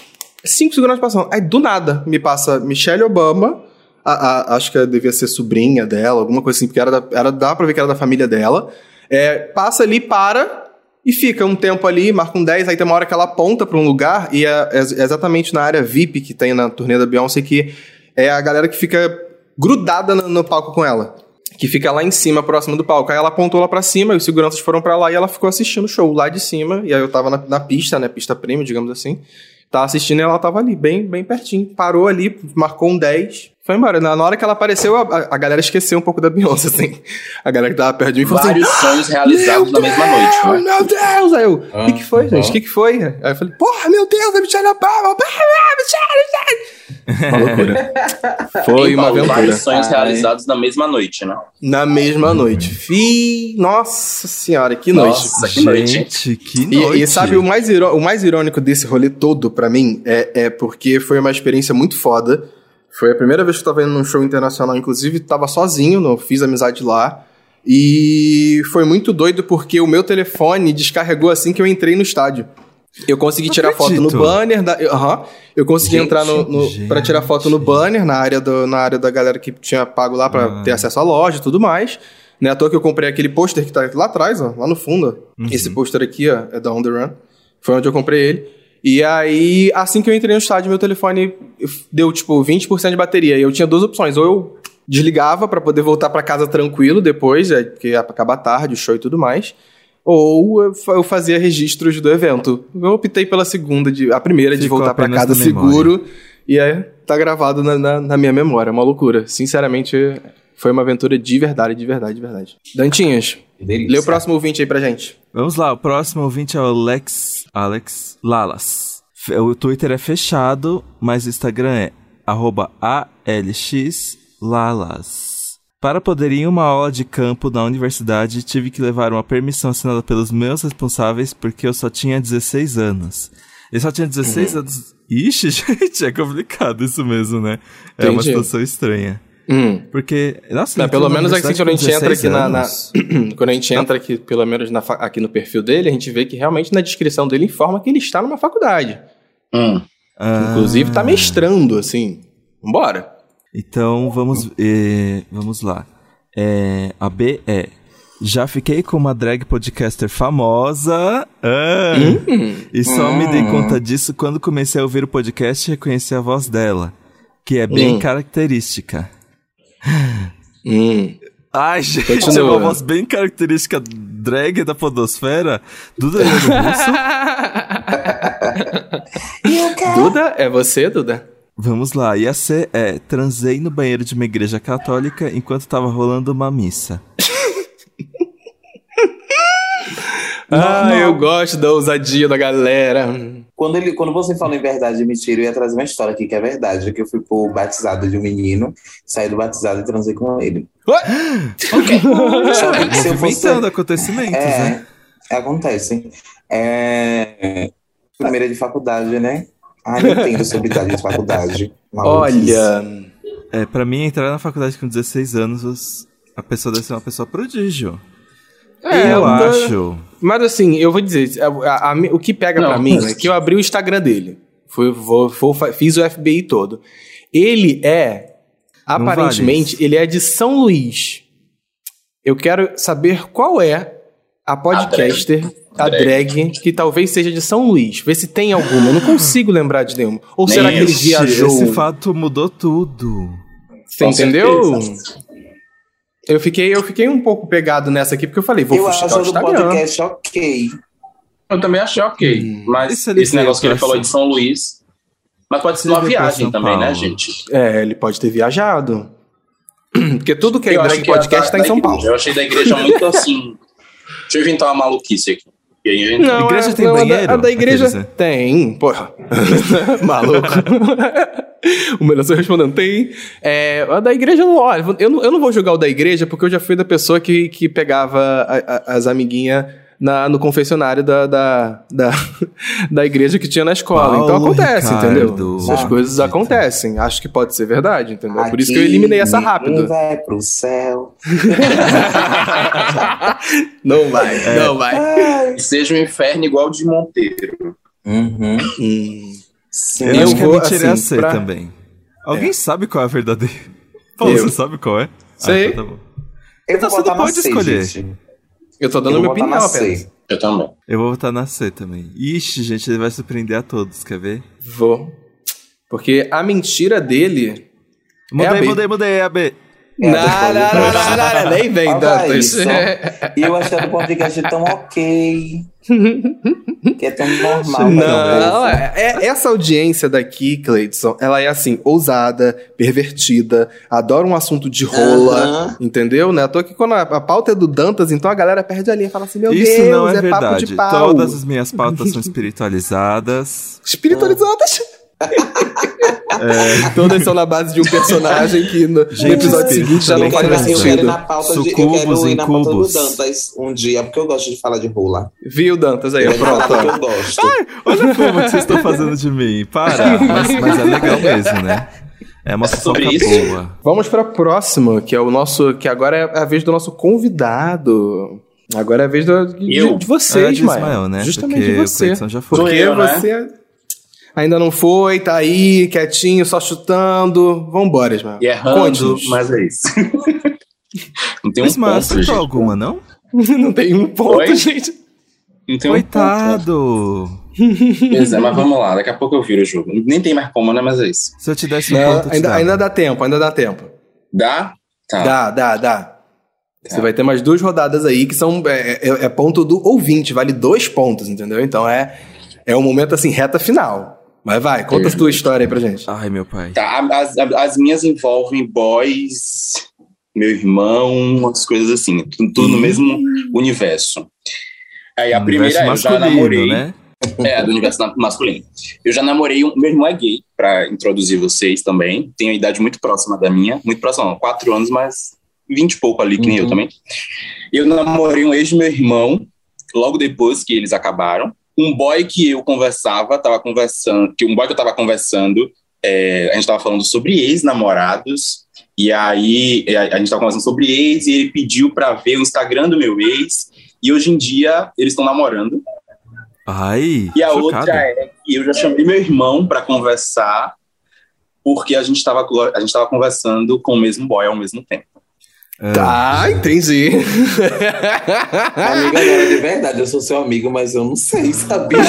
Cinco seguranças passando. Aí do nada me passa Michelle Obama. a- a- acho que devia ser sobrinha dela, alguma coisa assim, porque era, da, era dá pra ver que era da família dela. É, passa ali, para e fica um tempo ali, marca um 10, aí tem uma hora que ela aponta pra um lugar, e é, é exatamente na área VIP que tem na turnê da Beyoncé, que é a galera que fica grudada no, no palco com ela. Que fica lá em cima, próximo do palco. Aí ela apontou lá pra cima, e os seguranças foram pra lá e ela ficou assistindo o show lá de cima. E aí eu tava na, na pista, né? Pista premium, digamos assim. Tava assistindo e ela tava ali, bem, bem pertinho. Parou ali, marcou um 10, foi embora. Na, hora que ela apareceu, a, a- galera esqueceu um pouco da Beyoncé, assim. A galera que tava perto de mim falou assim: Vários sonhos realizados na mesma noite, né? meu Deus! Aí eu, o Ah, que, que foi, gente? O ah. que, que foi? Aí eu falei, porra, meu Deus, a Michelle Obama! Michelle, Michelle! Uma loucura. Foi Em uma Paulo, aventura. Vários sonhos Ai. realizados na mesma noite, né? Na mesma noite. Fi... Nossa senhora, que noite. Nossa, que noite. Gente, que E, noite. e sabe, o mais, o mais irônico desse rolê todo, pra mim, é, é porque foi uma experiência muito foda. Foi a primeira vez que eu tava indo num show internacional, inclusive tava sozinho, não fiz amizade lá. E foi muito doido porque o meu telefone descarregou assim que eu entrei no estádio. Eu consegui Não tirar foto no acredito. banner da. eu- eu consegui Gente, entrar no, no, pra tirar foto no banner, na área, do, na área da galera que tinha pago lá pra Ah. ter acesso à loja e tudo mais. Não é à toa que eu comprei aquele pôster que tá lá atrás, ó, lá no fundo. Uhum. Esse pôster aqui, ó, é da On The Run. Foi onde eu comprei ele. E aí, assim que eu entrei no estádio, meu telefone deu, tipo, 20% de bateria. E eu tinha duas opções. Ou eu desligava pra poder voltar pra casa tranquilo depois, é, porque ia acabar tarde, o show e tudo mais. Ou eu fa- eu fazia registros do evento. Eu optei pela segunda, de, a primeira de Ficou voltar pra apenas casa memória. seguro. E aí, tá gravado na, na, na minha memória. É uma loucura. Sinceramente, foi uma aventura de verdade, de verdade, de verdade. Dantinhas, delícia. lê o próximo ouvinte aí pra gente. Vamos lá, o próximo ouvinte é o Alex, Alex Lalas. O Twitter é fechado, mas o Instagram é arroba ALXLalas. Para poder ir em uma aula de campo na universidade, tive que levar uma permissão assinada pelos meus responsáveis porque eu só tinha 16 anos. Ele só tinha 16 anos. Ixi, gente, é complicado isso mesmo, né? É uma Entendi. situação estranha. Hum. Porque, nossa, Não, pelo menos assim, quando a gente entra 16 aqui na, na- quando a gente entra aqui, pelo menos na aqui no perfil dele, a gente vê que realmente na descrição dele informa que ele está numa faculdade. Hum. Ah, Inclusive tá mestrando, assim. Vambora. Então, vamos, eh, vamos lá. É, a B é... Já fiquei com uma drag podcaster famosa. Ah, Hum. E só me dei conta disso quando comecei a ouvir o podcast e reconheci a voz dela. Que é bem Hum. característica. Hum. Ai, gente, Continua. é uma voz bem característica drag da podosfera. Duda Leandro Russo. Duda, é você, Duda? Vamos lá. E a C é... Transei no banheiro de uma igreja católica enquanto tava rolando uma missa. Ah, não. eu gosto da ousadia da galera. Quando, ele, quando você fala em verdade e mentira, eu ia trazer uma história aqui que é verdade, que eu fui pro batizado de um menino, saí do batizado e transei com ele. Que se eu fosse... Acontecimentos, né? É, acontece. É, primeira de faculdade, né? Ai, não entendo sobre idade de faculdade. Maluquice. Olha, É, pra mim, entrar na faculdade com 16 anos, os- a pessoa deve ser uma pessoa prodígio. É, eu eu- acho. Mas assim, eu vou dizer, a- a- a- o que pega pra mim é que eu abri o Instagram dele. Fui, vou- vou fiz o FBI todo. Ele é, Não aparentemente, vale ele é de São Luís. Eu quero saber qual é a podcaster, a A drag, drag. que talvez seja de São Luís. Vê se tem alguma. Eu não consigo lembrar de nenhuma. Ou Nem será que ele viajou? Esse fato mudou tudo. Você entendeu? certeza. Eu fiquei, eu fiquei um pouco pegado nessa aqui, porque eu falei, vou Eu fuxicar acho o do Instagram. podcast ok. Eu também achei ok. Hum. Mas Isso ele esse negócio que ele falou de São Luís. Mas pode ser uma pra viagem também, né, gente? É, ele pode ter viajado. Porque tudo que é Eu acho drag é podcast da- tá em São igreja. Paulo. Eu achei da igreja muito assim. Deixa eu inventar uma maluquice aqui. E aí, gente, Não, Igreja é- tem não, a da- banheiro? A da igreja Aqueles, tem, porra. Maluco. o melhor só respondendo, tem. É, a da igreja, não, olha, eu não, eu não vou julgar o da igreja porque eu já fui da pessoa que, que pegava a- a- as amiguinhas na, no confessionário da, da, da, da igreja que tinha na escola. então Paulo acontece, Ricardo. entendeu? Essas Ah, coisas acontecem. Acho que pode ser verdade, entendeu? Por isso que eu Aqui eliminei essa rápido. vai pro céu. Não vai, não vai. seja um inferno igual o de Monteiro. Uhum. Hum. Sim. Eu, Eu acho que vou, a mentira é a assim, C pra- também. Alguém sabe qual é a verdadeira? Paulo, Eu. você sabe qual é? Sei. Ah, então tá bom. Eu Então vou você não pode C, escolher. gente. Eu tô dando Eu minha opinião na apenas. Eu também. Eu vou votar na C também. Ixi, gente, ele vai surpreender a todos, quer ver? Vou. Porque a mentira dele. É a Mudei, B. mudei, mudei, é a B. É, não, não, não, não, nem vem, Dantas. isso. E eu achando o podcast tão ok. que é tão normal. Não, Não, é, é- essa audiência daqui, Cleidson, ela é assim, ousada, pervertida, adora um assunto de rola, Aham. entendeu? Né? À toa que quando a, a pauta é do Dantas, então a galera perde a linha e fala assim: Meu Isso Deus, não é, é, papo verdade. de pau. Todas as minhas pautas são espiritualizadas. Espiritualizadas. Todas são na base de um personagem que no, no Gente, episódio seguinte já não Eu faz quero, mais eu quero ir sentido. na pauta de, eu quero ir na pauta do. Dantas um dia, porque eu gosto de falar de rola. Viu, Dantas? Aí, ó, É pronto. eu gosto. Olha a fama que vocês estão fazendo de mim. Para. Mas, mas é legal mesmo, né? É uma fofoca sobre isso? boa. Vamos para próxima, que é o nosso. Que agora é a vez do nosso convidado. Agora é a vez do, de, Eu? de vocês, É de Maia. Ismael, né? Justamente Porque de o você. Cleiton já foi. Porque eu, né? você ainda não foi, tá aí, quietinho, só chutando. Vambora, Ismael. E errando, mas é isso. não tem um Ismael, ponto, gente. alguma, não? não tem um ponto, Oi? gente. Não tem um Coitado! ponto. Pois é, mas vamos lá. Daqui a pouco eu viro o jogo. Nem tem mais como, né? Mas é isso. Se eu te desse um Não, ponto, ainda, ainda dá tempo, ainda dá tempo. Dá? Tá. Dá, dá, dá. Tá. Você vai ter mais duas rodadas aí que são. É, é- é ponto do ouvinte, vale dois pontos, entendeu? Então é, é um momento assim, reta final. Mas vai, conta a tua história aí pra gente. Ai, meu pai. Tá, as, as minhas envolvem boys, meu irmão, umas coisas assim. Tudo, tudo no mesmo universo. Aí a primeira eu já masculino, namorei. né? É, do universo masculino. Eu já namorei, um, meu irmão é gay, pra introduzir vocês também. Tem a idade muito próxima da minha. Muito próxima, não, quatro anos, mas vinte e pouco ali, que nem eu Uhum. também. Eu namorei um ex do meu irmão, logo depois que eles acabaram. Um boy que eu conversava, tava conversando, que um boy que eu tava conversando, é, a gente tava falando sobre ex-namorados, e aí a, a gente tava conversando sobre ex, e ele pediu pra ver o Instagram do meu ex, e hoje em dia eles estão namorando. Ai, E a chocado. outra é que eu já chamei meu irmão pra conversar, porque a gente tava, a gente tava conversando com o mesmo boy ao mesmo tempo. Tá, entendi. Amiga, agora de verdade, eu sou seu amigo, mas eu não sei, sabia?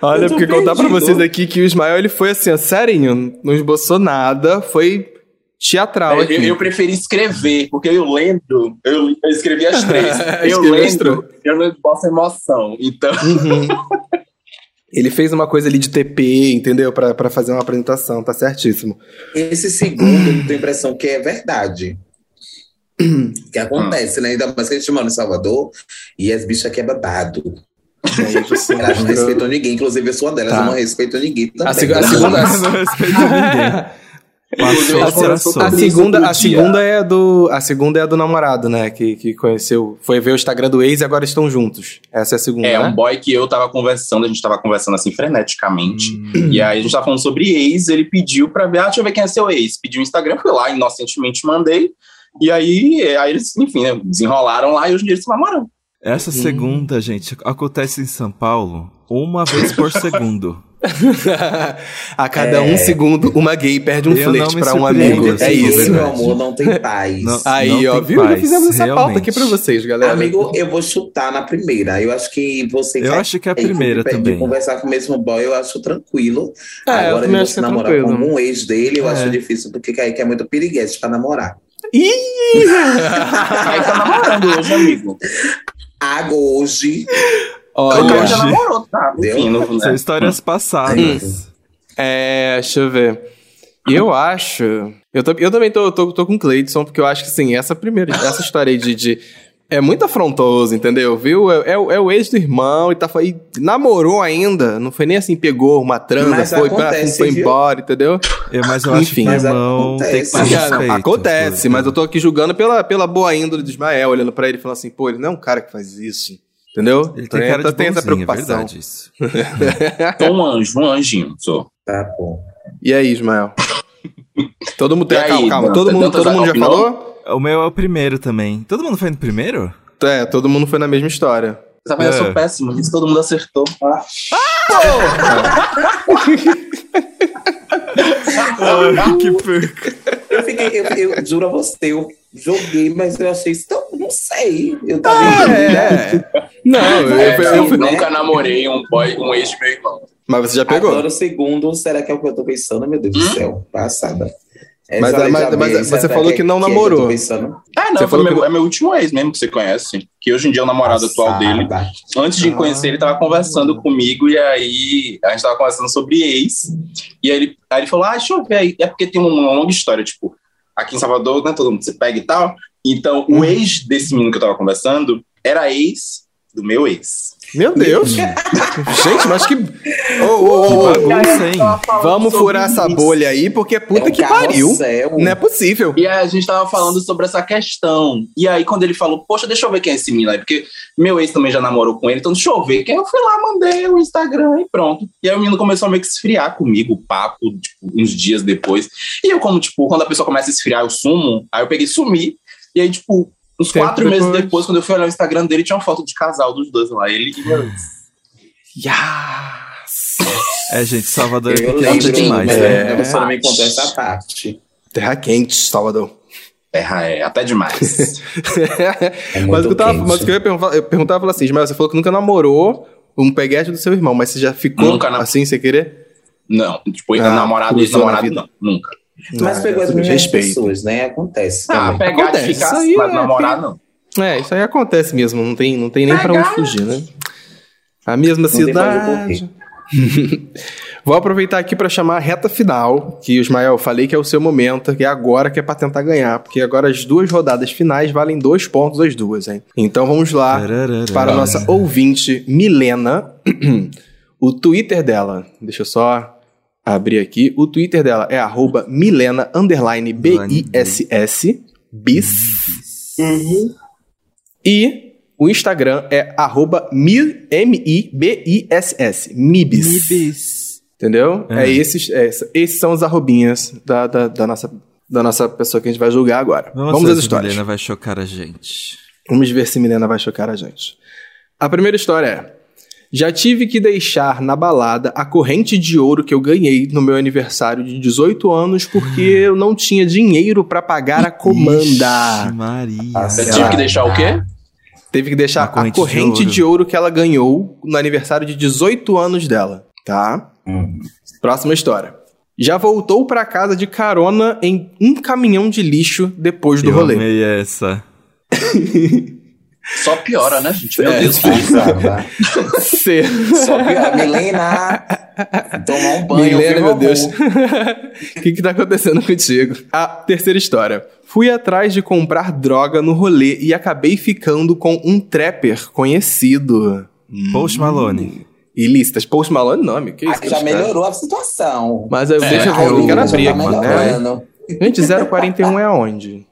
Olha, porque contar pra perdido. vocês aqui que o Ismael ele foi assim, ó, serinho, não esboçou nada, foi teatral É, aqui. eu, eu preferi escrever, porque eu lendo, eu, eu escrevi as três. eu lendo, eu não posso emoção. Então, Uhum. Ele fez uma coisa ali de TP, entendeu? Pra, pra fazer uma apresentação, tá certíssimo. Esse segundo, eu tenho a impressão que é verdade. que acontece, né? Ainda mais que a gente mora em Salvador e as bichas aqui é babado. Elas não respeitam ninguém, inclusive eu sou uma delas, Tá. eu não respeito ninguém também. A, seg- a segunda, Não respeito ninguém. Passou Eu a a segunda, a segunda é do, a segunda é a do namorado, né? Que, que conheceu, foi ver o Instagram do ex e agora estão juntos. Essa é a segunda, é né? um boy que eu tava conversando, a gente tava conversando assim freneticamente. Hum. E aí a gente tava falando sobre ex, ele pediu pra ver, ah, deixa eu ver quem é seu ex. Pediu o Instagram, fui lá, inocentemente mandei. E aí, aí eles, enfim, né, desenrolaram lá e hoje em dia eles se namoram. Essa Hum. segunda, gente, acontece em São Paulo uma vez por segundo. a cada É. um segundo, uma gay perde um Eu não flerte pra um amigo. É isso. meu amor, não tem paz. Não. Aí, ó, tem viu? Já paz, fizemos essa pauta aqui pra vocês, galera. Amigo, eu vou chutar na primeira. Eu acho que você Eu quer- acho que é a de primeira também. conversar com o mesmo boy, eu acho tranquilo. É, eu Agora, que se é namorar tranquilo. com um ex dele, eu É. acho difícil, porque aí que é muito piriguete pra namorar. Ih! Aí tá namorando hoje, amigo. Água hoje. O Olha, cara já namorou, tá? Enfim, não, São né? histórias passadas. é, deixa eu ver. Eu acho. Eu, eu também tô, tô, tô com o Cleidson, porque eu acho que, assim, essa primeira. Essa história aí de. de- é muito afrontoso, entendeu? Viu? É, é, o- é o ex do irmão e tá. E namorou ainda. Não foi nem assim, pegou uma transa, foi, pra, acontece, foi viu? embora, entendeu? Eu, mas eu acho Enfim. que o Mas irmão tem que acontece. Ah, não, acontece, por- mas eu tô aqui julgando pela, pela boa índole do Ismael, olhando pra ele e falando assim, pô, ele não é um cara que faz isso. Entendeu? Ele tem cara de tem essa é preocupação. verdade isso. Sou um anjo, um anjinho, sou. Tá bom. E aí, Ismael? Todo mundo tem. Aí, calma, calma. Todo mundo, todo mundo já opinou? falou? O meu é o primeiro também. Todo mundo foi no primeiro? É, todo mundo foi na mesma história. Tá vendo? Eu É. sou péssimo, isso todo mundo acertou. Ah. Ai, que perca. Eu fiquei, eu, eu juro a você, eu joguei, mas eu achei isso tão. Não sei. Eu tava. É. Não, eu, É, eu- eu- eu nunca namorei um boy, um ex de meu irmão. mas você já pegou. Agora o segundo, será que é o que eu tô pensando? Meu Deus do céu, passada. Essa Mas- mas- mas veio, você falou que não é eu tô namorou. pensando? Ah, não, Você foi falou meu, que- é meu último ex mesmo que você conhece. Que hoje em dia é o namorado atual dele. Antes de conhecer, ele tava conversando comigo e aí a gente tava conversando sobre ex. E aí ele, aí ele falou: Ah, deixa eu ver aí. É porque tem uma longa história, tipo, aqui em Salvador, né? Todo mundo se pega e tal. Então, o ex desse menino que eu tava conversando era ex do meu ex. Meu Deus. Gente, mas que. Ô, ô, ô, ô. Bagunça, hein? Vamos furar essa bolha aí, porque puta É um que pariu. carrossel. Não é possível. E aí a gente tava falando sobre essa questão. E aí, quando ele falou, poxa, deixa eu ver quem é esse menino aí, porque meu ex também já namorou com ele, então deixa eu ver quem. Eu fui lá, mandei o Instagram e pronto. E aí o menino começou a meio que esfriar comigo, o papo, tipo, uns dias depois. E eu, como, tipo, quando a pessoa começa a esfriar, eu sumo. Aí eu peguei e sumi. E aí, tipo, uns Tempo quatro meses depois. depois, quando eu fui olhar o Instagram dele, tinha uma foto de casal dos dois lá. Ele e. Yes. É, gente, Salvador é Eu lembro, demais, mas né? é, você não me contou essa parte. Terra quente, Salvador. Terra é, até demais. É mas, muito o que eu tava, quente. mas o que eu ia perguntar, eu perguntava falava assim, Ismael, você falou que nunca namorou um peguete do seu irmão, mas você já ficou Nunca assim, sem querer? não, tipo, Ah, namorado, cruzou na ex-namorado, vida. não, nunca. Mas Ah, pegou as respeito. pessoas, né? Acontece. Ah, também. pegar Acontece, de ficar, isso aí é namorar, não. É, isso aí acontece mesmo, não tem, não tem nem pra onde fugir, né? A mesma onde cidade. Vou aproveitar aqui pra chamar a reta final, que o Ismael falei que é o seu momento, que é agora que é pra tentar ganhar, porque agora as duas rodadas finais valem dois pontos as duas, hein? Então vamos lá para a nossa ouvinte Milena. o Twitter dela, deixa eu só abrir aqui. O Twitter dela é arroba Milena underline B-I-S-S bis. E O Instagram é arroba mi- M-I-B-I-S-S. Mibis. Mibis. Entendeu? É. É, esses, é, esses são os arrobinhas da, da, da nossa, da nossa pessoa que a gente vai julgar agora. Vamos, Vamos ver às se histórias. Milena vai chocar a gente. Vamos ver se Milena vai chocar a gente. A primeira história é: Já tive que deixar na balada a corrente de ouro que eu ganhei no meu aniversário de 18 anos porque eu não tinha dinheiro pra pagar a comanda. Ixi, Maria. Você Ela- tive que deixar o quê? Teve que deixar corrente a de corrente ouro. de ouro que ela ganhou no aniversário de 18 anos dela, tá? Próxima história. Já voltou pra casa de carona em um caminhão de lixo depois do Eu rolê. amei essa. Só piora, né, gente? Meu É, Deus. Passada. C. Só pior. Milena, tomar um banho. Milena, meu Deus. O que que tá acontecendo contigo? A terceira história. Fui atrás de comprar droga no rolê e acabei ficando com um trapper conhecido. Post Malone. Ilícitas. Post Malone, nome. Que isso? Aí já cara? melhorou a situação. Mas eu, deixa eu ver, eu quero abrir tá aqui, né? Gente, 041 é aonde?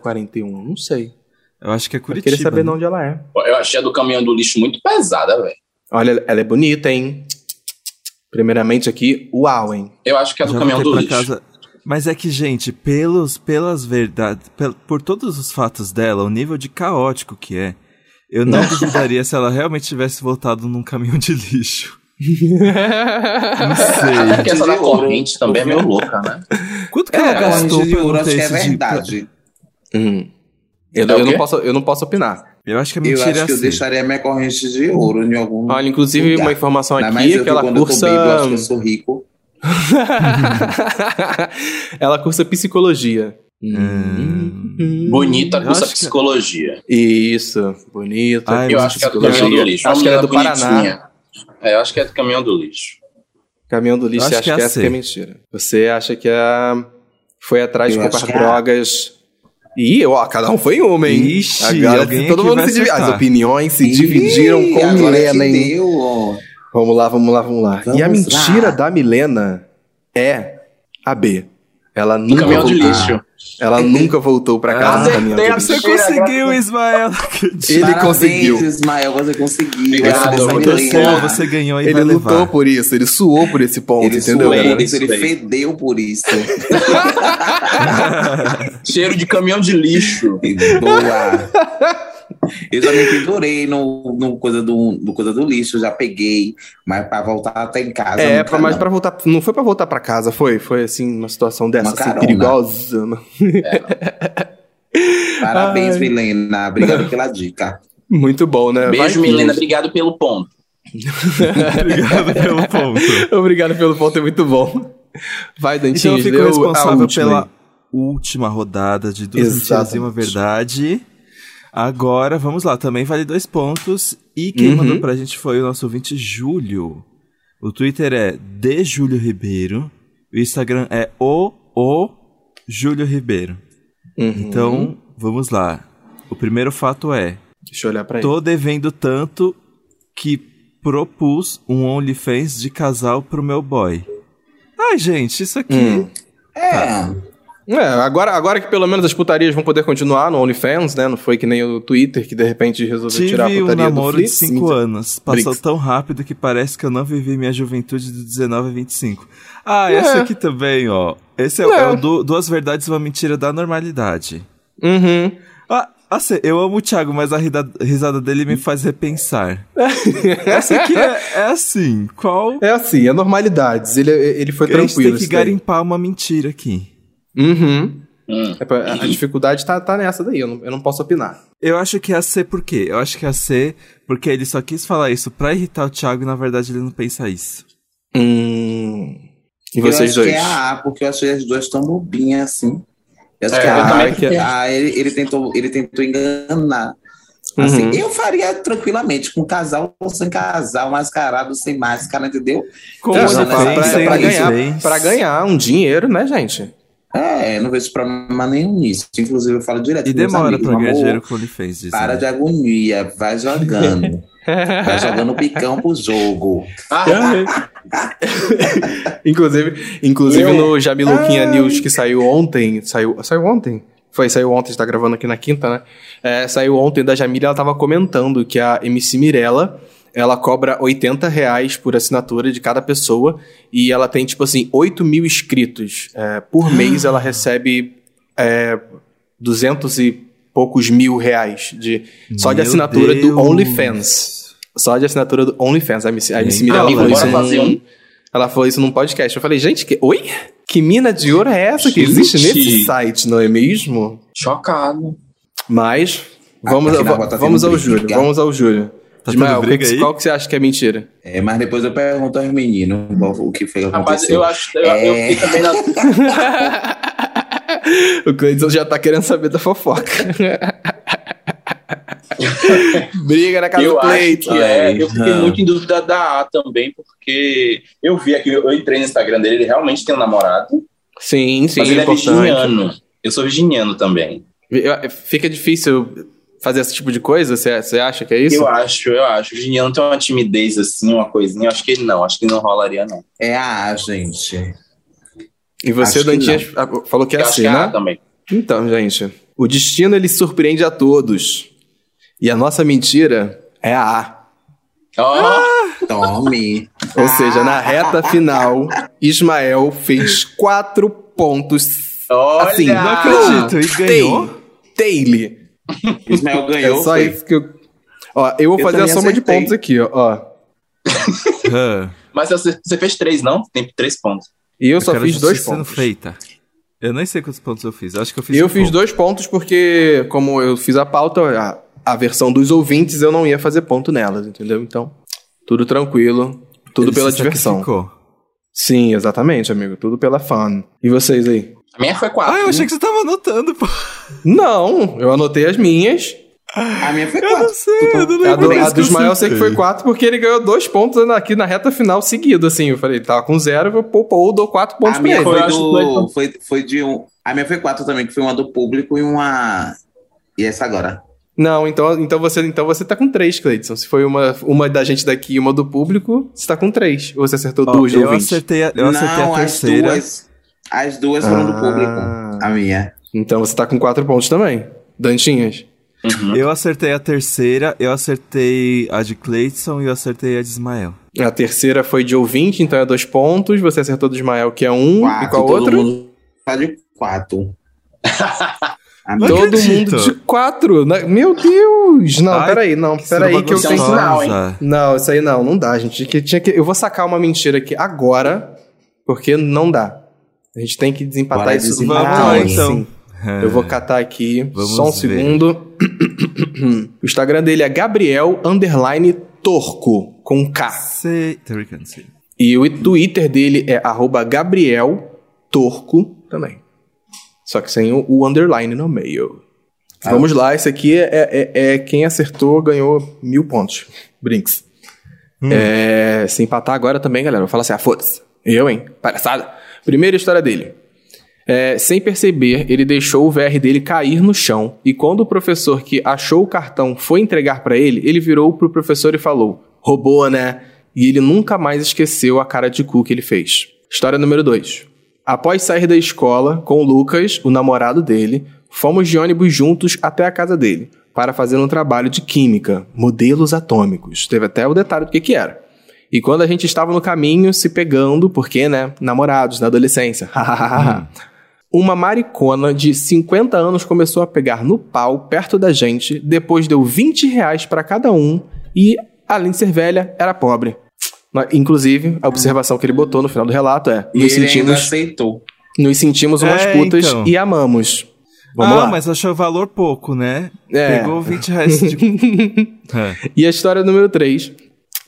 041, não sei. Eu acho que é Eu Curitiba. queria saber de né? onde ela é. Eu achei a do caminhão do lixo muito pesada, velho. Olha, ela é bonita, hein? Primeiramente aqui, uau, hein? Eu acho que é do Já caminhão do lixo. casa. Mas é que, gente, pelos, pelas verdades, pel- por todos os fatos dela, o nível de caótico que é, eu não duvidaria se ela realmente tivesse voltado num caminhão de lixo. Não Até sei. porque essa da corrente também é meio louca, né? Quanto que É, ela gastou de pra não acho ter que é esse de- verdade. Hum. Eu, É o eu não posso, eu não posso opinar. Eu acho que é Eu mentira acho que eu assim. deixaria minha corrente de ouro em algum Olha, inclusive, lugar. uma informação aqui mais eu é que ela eu cursa. bêbado, eu acho que eu sou rico. ela cursa psicologia. Hum. Bonita Eu cursa que- psicologia. Isso, bonita. Ai, Eu acho que é do caminhão do lixo. Acho que era do Paraná. É, eu acho que é do caminhão do lixo. Caminhão do lixo, Eu você acho acha que que, é que é mentira. Você acha que é... foi atrás de Eu comprar acho que é drogas. Ih, ó, cada um foi em uma, hein? Ixi, Agora alguém todo mundo se divi- As opiniões se Ih, dividiram com que Milena, hein? deu, ó. Vamos lá, vamos lá, vamos lá. e a Vamos mentira lá. da Milena é a B. Ela nunca caminhão de lixo. Ela nunca voltou pra casa Ah, do caminhão tem de a lixo. Você conseguiu, Ismael! Ele Parabéns, conseguiu. Ismael, você conseguiu. Obrigado, Você, torceu, você ganhou e Ele vai lutou levar. por isso, ele suou por esse ponto, Ele entendeu? suou isso, ele Isso aí. fedeu por isso. Cheiro de caminhão de lixo. Boa. Eu já me pendurei no, no, coisa do, no coisa do lixo, já peguei, mas pra voltar até em casa. É, pra, mas pra voltar. Não foi pra voltar pra casa, foi? Foi assim, uma situação dessa, Uma assim, perigosa. Parabéns, Ai. Milena. Obrigado pela dica. Muito bom, né? Vai Beijo, que- Milena. Obrigado pelo ponto. Obrigado pelo ponto. Obrigado pelo ponto, é muito bom. Vai, Então Dantinho, eu fico responsável última pela aí. última rodada de duas mentiras e uma verdade. Agora, vamos lá, também vale dois pontos. E quem Uhum. mandou pra gente foi o nosso ouvinte Júlio. O Twitter é de Júlio Ribeiro. O Instagram é o, o Júlio Ribeiro. Uhum. Então, vamos lá. O primeiro fato é: Deixa eu olhar pra ele. tô devendo tanto que propus um OnlyFans de casal pro meu boy. Ai, gente, isso aqui. Hum. É. É, agora, agora que pelo menos as putarias vão poder continuar no OnlyFans, né? Não foi que nem o Twitter que de repente resolveu tirar a Tive um putaria do namoro de Flip. 5 anos. Passou tão rápido que parece que eu não vivi minha juventude de 19 a 25. Ah, É. essa aqui também, ó. Esse é, É. é o du- Duas Verdades e uma Mentira da Normalidade. Uhum. Ah, assim, eu amo o Thiago, mas a rida- risada dele me faz repensar. essa aqui é, é assim, qual... É assim, é normalidades. Ele, ele foi a gente tranquilo. tem que garimpar uma mentira aqui. Uhum. Hum. É pra- a dificuldade tá, tá nessa daí, eu não, eu não posso opinar. Eu acho que é a C por quê? Eu acho que é a C porque ele só quis falar isso pra irritar o Thiago e na verdade ele não pensa isso. Hum. E eu vocês acho dois? que é a A, porque eu achei as duas tão bobinhas assim. Eu acho É, que eu a A, fiquei- a ele, ele, tentou, ele tentou enganar. Assim, Uhum. eu faria tranquilamente, com casal ou sem casal, mascarado, sem máscara, entendeu? Com É, Não, pra, pra- pra ganhar, pra ganhar um dinheiro, né, gente? É, não vejo problema nenhum nisso. Inclusive, eu falo direto E demora pra ganhar dinheiro com o OnlyFans, dizem. Para de agonia, vai jogando. vai jogando picão pro jogo. Ah, inclusive, inclusive Eu- no Jamiluquinha Ai. News que saiu ontem. Saiu, saiu ontem? Foi, saiu ontem, a gente tá gravando aqui na quinta, né? É, saiu ontem da Jamília, ela tava comentando que a MC Mirella, ela cobra 80 reais por assinatura de cada pessoa e ela tem, tipo assim, 8 mil inscritos. É, por mês ela recebe é, 200 e poucos mil reais de, só de assinatura do Deus. OnlyFans. Só de assinatura do OnlyFans. A MC, a MC Gente, Mirella falou isso num, um? ela falou isso num podcast. Eu falei, gente, que, oi? Que mina de ouro é essa que existe Gente. nesse site, não é mesmo? Chocado. Mas, vamos, tá vamos tendo ao. Júlio. Vamos ao Júlio. Tá Ismael, que briga que- aí? qual que você acha que é mentira? É, mas depois eu pergunto aos meninos o que foi que Rapaz, aconteceu. eu acho. Eu, eu É. fiquei também na. o Cleiton já tá querendo saber da fofoca. Briga na casa Eu do Cleiton. é. Eu fiquei não. muito em dúvida da A também, porque eu vi aqui, eu entrei no Instagram dele, ele realmente tem um namorado, Sim, sim, mas ele é importante. virginiano. Eu sou virginiano também. Eu- Fica difícil fazer esse tipo de coisa? Você você acha que é isso? Eu acho, eu acho. O virginiano tem uma timidez assim, uma coisinha. Eu acho que ele não, acho que não rolaria, não. É a A, gente. E você, Acho ah, falou que é eu acho assim, que é A né? também. Então, gente, o destino ele surpreende a todos. E a nossa mentira é a A. Ó, Tome. Ou seja, na reta final, Ismael fez quatro pontos. olha! Assim, Não acredito, e ganhou? Taile. Ismael É ganhou. só foi. isso que eu. Ó, eu vou Eu fazer a soma de acertei. pontos aqui, ó. Mas você, você fez três, não? Tem três pontos. E eu só quero fiz dois pontos. feita. Eu nem sei quantos pontos eu fiz. Eu acho que eu fiz Eu um fiz pouco. dois pontos porque, como eu fiz a pauta, a, a versão dos ouvintes, eu não ia fazer ponto nelas, entendeu? Então, tudo tranquilo, tudo Ele pela se diversão. sacrificou. Sim, exatamente, amigo. Tudo pela fun. E vocês aí? A minha foi quatro. Ah, eu achei que você tava anotando, pô. Não, eu anotei as minhas. A minha foi Eu não quatro. sei, eu não lembro. A do, a do Ismael eu sei que foi acertei. quatro porque ele ganhou dois pontos aqui na reta final seguido, assim. Eu falei, ele tava com zero, eu vou pôr, pôr, dou quatro pontos A pra minha ele. foi do. Foi, foi de um. A minha foi quatro também, que foi uma do público e uma. E essa agora. Não, então, então, você, então você tá com três, Cleidson. Se foi uma, uma da gente daqui e uma do público, você tá com três. Ou você acertou Ó, duas eu ouvinte? acertei a, eu acertei Não, a terceira. as duas. As duas foram do Ah. público. A minha. Então você tá com quatro pontos também. Dantinhas. Uhum. Eu acertei a terceira, eu acertei a de Cleiton e eu acertei a de Ismael. A terceira foi de ouvinte, então é dois pontos. Você acertou do Ismael, que é um. Quatro. e qual todo outro? mundo tá de quatro. Não Todo acredito. mundo de quatro. Meu Deus! Não, Ai, peraí, não. Peraí que eu um tenho. sinal, hein? Não, isso aí não, não dá, gente. Que tinha que... Eu vou sacar uma mentira aqui agora, porque não dá. A gente tem que desempatar Bora isso. Ah, Vamos lá, então. Eu vou catar aqui, Vamos só um ver. segundo. o Instagram dele é Gabriel underline Torco, com K. E o Twitter dele é arroba Gabriel Torco também. Só que sem o, o underline no meio. Vamos lá, esse aqui é, é- é quem acertou ganhou mil pontos. Brinks. É, se empatar agora também, galera, eu vou falar assim, ah, foda-se. Eu, hein? Palhaçada. Primeira história dele. É, sem perceber, ele deixou o VR dele cair no chão e quando o professor que achou o cartão foi entregar pra ele, ele virou pro professor e falou: "Roubou, né?" E ele nunca mais esqueceu a cara de cu que ele fez. História número 2. Após sair da escola com o Lucas, o namorado dele, fomos de ônibus juntos até a casa dele para fazer um trabalho de química, modelos atômicos. Teve até o detalhe do que que era. E quando a gente estava no caminho, se pegando, porque, né, namorados na adolescência. Uma maricona de 50 anos começou a pegar no pau perto da gente, depois deu 20 reais para cada um e, além de ser velha, era pobre. Inclusive, a observação que ele botou no final do relato é: E nos ele sentimos, aceitou. nos sentimos umas É, putas então. e amamos. Vamos ah, lá. mas achou o valor pouco, né? É. Pegou 20 reais de... É. E a história número 3.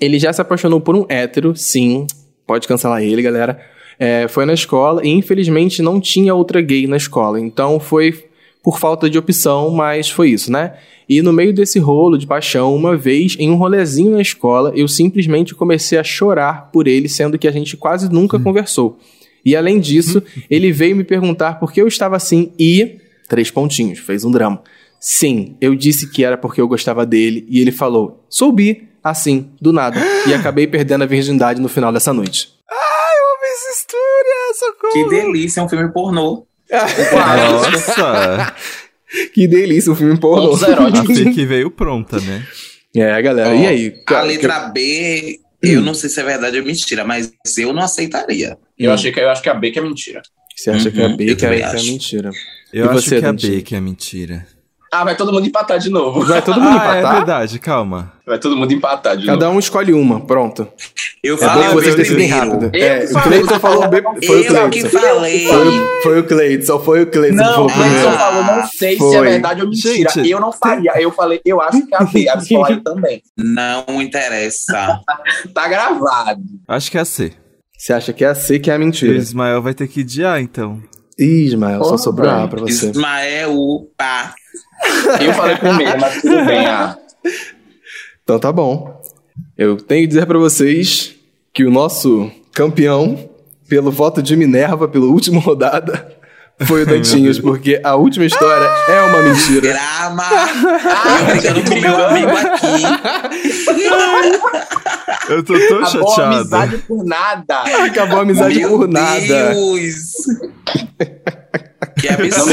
Ele já se apaixonou por um hétero, sim. Pode cancelar ele, galera. É, foi na escola e infelizmente não tinha outra gay na escola. Então foi por falta de opção, mas foi isso, né? E no meio desse rolo de paixão, uma vez, em um rolezinho na escola, eu simplesmente comecei a chorar por ele, sendo que a gente quase nunca conversou. E além disso, ele veio me perguntar por que eu estava assim e. Três pontinhos, fez um drama. Sim, eu disse que era porque eu gostava dele e ele falou: sou bi, assim, do nada. E acabei perdendo a virgindade no final dessa noite. Ai, eu amo essa história, socorro. Que delícia, é um filme pornô. Nossa! que delícia, um filme pornô. A FIC veio pronta, né? É, galera, Ó, e aí? A letra B, eu não sei se é verdade ou mentira, mas eu não aceitaria. Eu, achei que, eu acho que a B que é mentira. Você acha que é Uhum, B, que é, também que é acho. mentira? Eu E acho você, que é a? B que é mentira. Ah, vai todo mundo empatar de novo. Vai todo mundo Ah, é empatar? verdade, calma. Vai todo mundo empatar de Cada novo. um escolhe uma, pronto. Eu É bom falei que o vocês B decidem rápido. Eu É, o. Cleiton falou B, foi o Eu que Cleiton. falei. Foi, o- foi o Cleiton, foi o Cleiton que Não, falou o primeiro. Cleiton falou, não sei se Foi. é verdade ou mentira. Gente, eu não faria. Eu falei, eu acho que é a B. A Biscolar também. Não interessa. Tá gravado. Acho que é a C. Você acha que é a C que é a O mentira? Ismael vai ter que ir de A, então. Ih, Ismael, só Porra, sobrou A pra você. Ismael, pá. Eu falei primeiro, mas tudo bem. Ah. Então tá bom. Eu tenho que dizer pra vocês que o nosso campeão, pelo voto de Minerva, pela última rodada, foi o Dantinhos, porque a última história é uma mentira. Grama. Eu brigando com meu amigo aqui. Eu tô tão Acabou a chateado. amizade por nada. Acabou a amizade meu por nada. Deus. Que absurdo.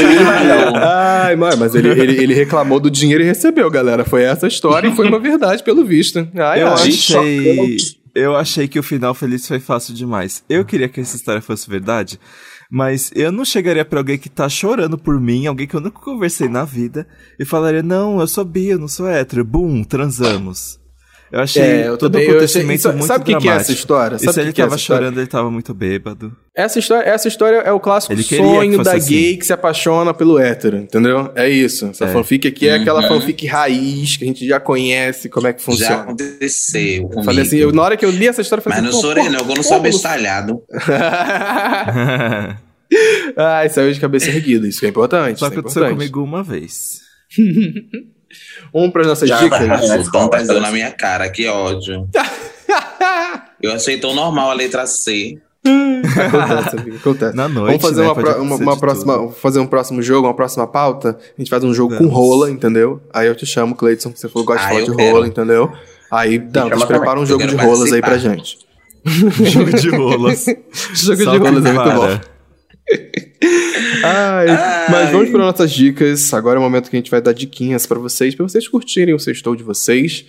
Ai, mas ele, ele, ele reclamou do dinheiro e recebeu, galera. Foi essa a história e foi uma verdade, pelo visto. Ai, Eu ai. achei. Eu achei que o final feliz foi fácil demais. Eu queria que essa história fosse verdade, mas eu não chegaria pra alguém que tá chorando por mim, alguém que eu nunca conversei na vida, e falaria: Não, eu sou bi, eu não sou hétero. Bum, transamos. Eu achei É, eu todo também- o eu achei- acontecimento sabe- muito sabe o que que é dramático. essa história? E Sabe se o ele que é tava história? chorando, ele tava muito bêbado. Essa história, essa história é o clássico sonho da assim. gay que se apaixona pelo hétero, entendeu? É isso. Essa É. fanfic aqui é aquela fanfic raiz que a gente já conhece como é que Já funciona. aconteceu. Eu Comigo. falei assim, eu, na hora que eu li essa história, eu falei Mas não assim, chorei, pô, não, eu não sou bestalhado. Ai, saiu de cabeça erguida, isso é importante. Só é aconteceu importante. comigo uma vez. Vamos para as nossas Já dicas. vai. O Tom deu na minha cara, que ódio. Eu achei tão normal a letra C. acontece, amigo, acontece. Na noite, Vamos fazer né? uma, pro- uma, uma de próxima, tudo. fazer um próximo jogo, uma próxima pauta. A gente faz um jogo Vamos. com rola, entendeu? Aí eu te chamo, Cleiton, que você falou que gosta de Ah, de quero. rola, entendeu? Aí, Dantas, prepara um jogo de rolas aí pra gente. Jogo de rolas. Jogo de Solta rolas é muito bom. Vara. Ai, Mas vamos para nossas dicas. Agora é o momento que a gente vai dar diquinhas pra vocês, pra vocês curtirem o sextou de vocês,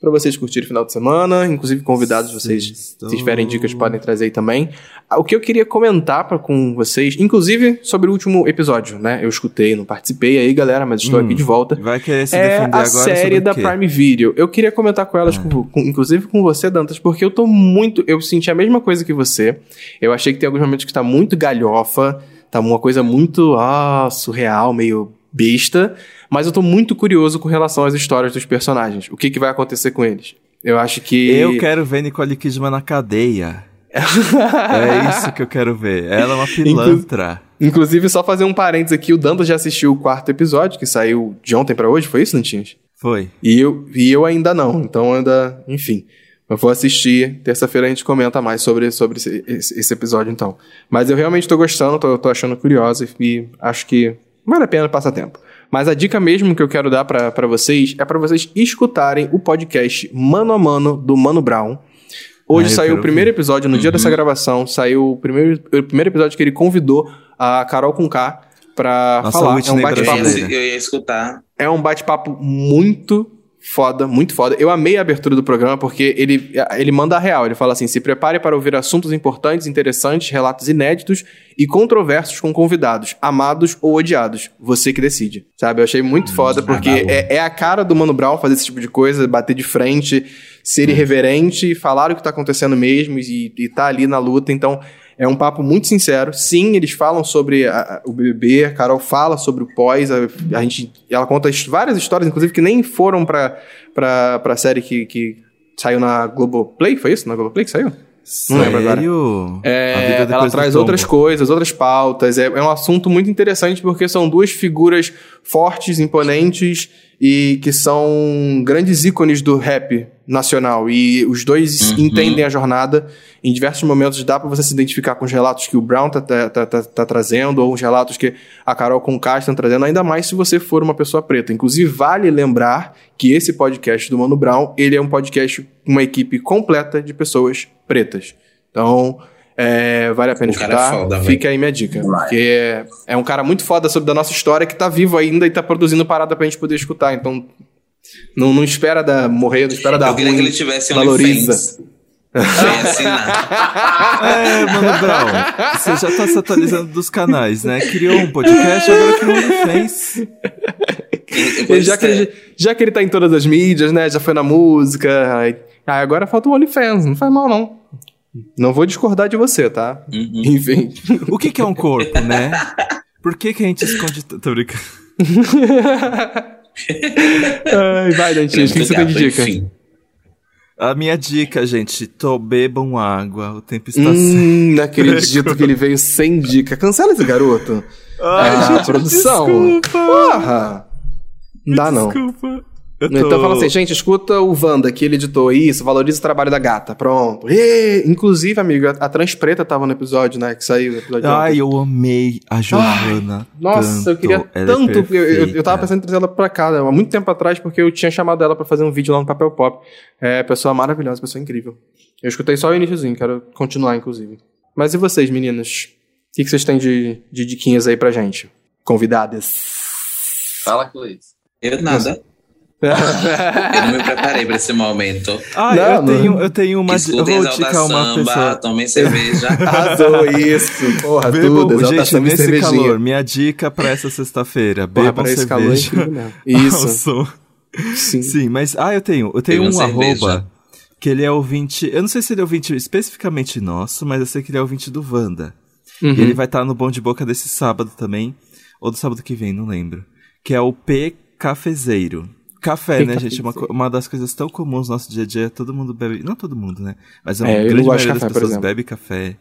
pra vocês curtirem o final de semana, inclusive convidados vocês, Sextou. se tiverem dicas podem trazer aí também. Ah, O que eu queria comentar pra, com vocês, inclusive sobre o último episódio, né? Eu escutei, não participei aí, galera, mas estou Hum. aqui de volta. Vai querer se É defender a agora série da? Prime Video. Eu queria comentar com elas, com- com- inclusive com você, Dantas, porque eu tô muito. Eu senti a mesma coisa que você. Eu achei que tem alguns momentos que tá muito galhofa, tá uma coisa muito ah, surreal, meio besta. Mas eu tô muito curioso com relação às histórias dos personagens. O que, que vai acontecer com eles? Eu acho que. Eu quero ver Nicole Kidman na cadeia. é isso que eu quero ver. Ela é uma pilantra. Inclusive, só fazer um parênteses aqui: o Dantas já assistiu o quarto episódio, que saiu de ontem pra hoje, foi isso, Dantinhos? Foi. E eu, e eu ainda não, então ainda, enfim. Eu vou assistir, terça-feira a gente comenta mais sobre, sobre esse, esse- esse episódio, então. Mas eu realmente tô gostando, tô, tô achando curioso e acho que vale a pena passar tempo. Mas a dica mesmo que eu quero dar pra pra vocês é pra vocês escutarem o podcast Mano a Mano do Mano Brown. Hoje Ah, saiu o primeiro episódio, no dia dessa gravação, saiu o primeiro, o primeiro episódio que ele convidou a Carol com K pra Nossa, falar. É um bate-papo eu ia escutar. é um bate-papo muito foda, muito foda. Eu amei a abertura do programa porque ele, ele manda a real. Ele fala assim: se prepare para ouvir assuntos importantes, interessantes, relatos inéditos e controversos com convidados, amados ou odiados. Você que decide. Sabe? Eu achei muito foda porque é, é a cara do Mano Brown fazer esse tipo de coisa, bater de frente, ser irreverente, falar o que tá acontecendo mesmo e, e tá ali na luta. Então. É um papo muito sincero. Sim, eles falam sobre a- o BBB, a Carol fala sobre o pós, a, a gente, ela conta várias histórias, inclusive, que nem foram pra, pra, pra série que, que saiu na Globoplay, foi isso? Na Globoplay que saiu? Não lembro agora. Sério? É, ela traz outras coisas, outras pautas. É, é um assunto muito interessante porque são duas figuras fortes, imponentes e que são grandes ícones do rap nacional. E os dois entendem a jornada. Em diversos momentos dá pra você se identificar com os relatos que o Brown tá, tá, tá, tá- tá trazendo ou os relatos que a Carol Conká estão trazendo, ainda mais se você for uma pessoa preta. Inclusive, vale lembrar que esse podcast do Mano Brown, ele é um podcast com uma equipe completa de pessoas pretas. Então, É, vale a pena O é escutar. foda, velho. Fica aí minha dica. Demais. Porque é, é um cara muito foda sobre da nossa história que tá vivo ainda e tá produzindo parada pra gente poder escutar. Então, não, não espera da morrer, não espera dar Eu queria ruim. que ele tivesse valoriza. OnlyFans. É, Mano Brown, você já tá se atualizando dos canais, né? Criou um podcast, agora criou um OnlyFans. E já, que ele, já que ele tá em todas as mídias, né? Já foi na música. Aí, aí agora falta o OnlyFans. Não faz mal, não. Não vou discordar de você, tá? Uhum. Enfim. O que que é um corpo, né? Por que que a gente esconde... Tô brincando. Ai, vai, Dantinhas, o que você tem de dica? Enfim. A minha dica, gente, tô bebam água, o tempo está. Hum, não acredito que ele veio sem dica. Cancela esse garoto. Ah, produção. Desculpa. Porra. Não dá, não. Desculpa. Eu tô... Então fala assim, gente, escuta o Wanda que ele editou isso, valoriza o trabalho da gata. Pronto. Ê, inclusive, amigo, a, a Trans Preta tava no episódio, né? Que saiu no episódio. Ai, eu amei a Giovana. Nossa, eu tanto. queria Ela é tanto. eu, eu, eu tava pensando em trazer ela pra cá, né, há muito tempo atrás, porque eu tinha chamado ela pra fazer um vídeo lá no Papel Pop. É, pessoa maravilhosa, pessoa incrível. Eu escutei só o iníciozinho, quero continuar, inclusive. Mas e vocês, meninas? O que, que vocês têm de, de diquinhas aí pra gente? Convidadas. Fala, Cleis. Eu nada. Eu não me preparei pra esse momento. Ah, Não, eu, não. tenho, eu tenho uma. Eu Escutem vou indicar uma Samba, pessoa. tomem cerveja. Arrasou isso. Porra, Bebam, tudo. Exalta gente, nesse cervejinha. calor, minha dica pra essa sexta-feira. Bebam calor é cerveja. ao Isso. Sim. Sim, mas. Ah, eu tenho. Eu tenho Bebam um cerveja. arroba que ele é ouvinte. Eu não sei se ele é ouvinte especificamente nosso, mas eu sei que ele é ouvinte do Wanda. Uhum. E ele vai estar no Bom de Boca desse sábado também. Ou do sábado que vem, não lembro. Que é o P Cafezeiro. Café, P né, gente? Uma, uma das coisas tão comuns no nosso dia a dia. Todo mundo bebe. Não todo mundo, né? Mas a É, eu não grande gosto de maioria café, das pessoas bebe café.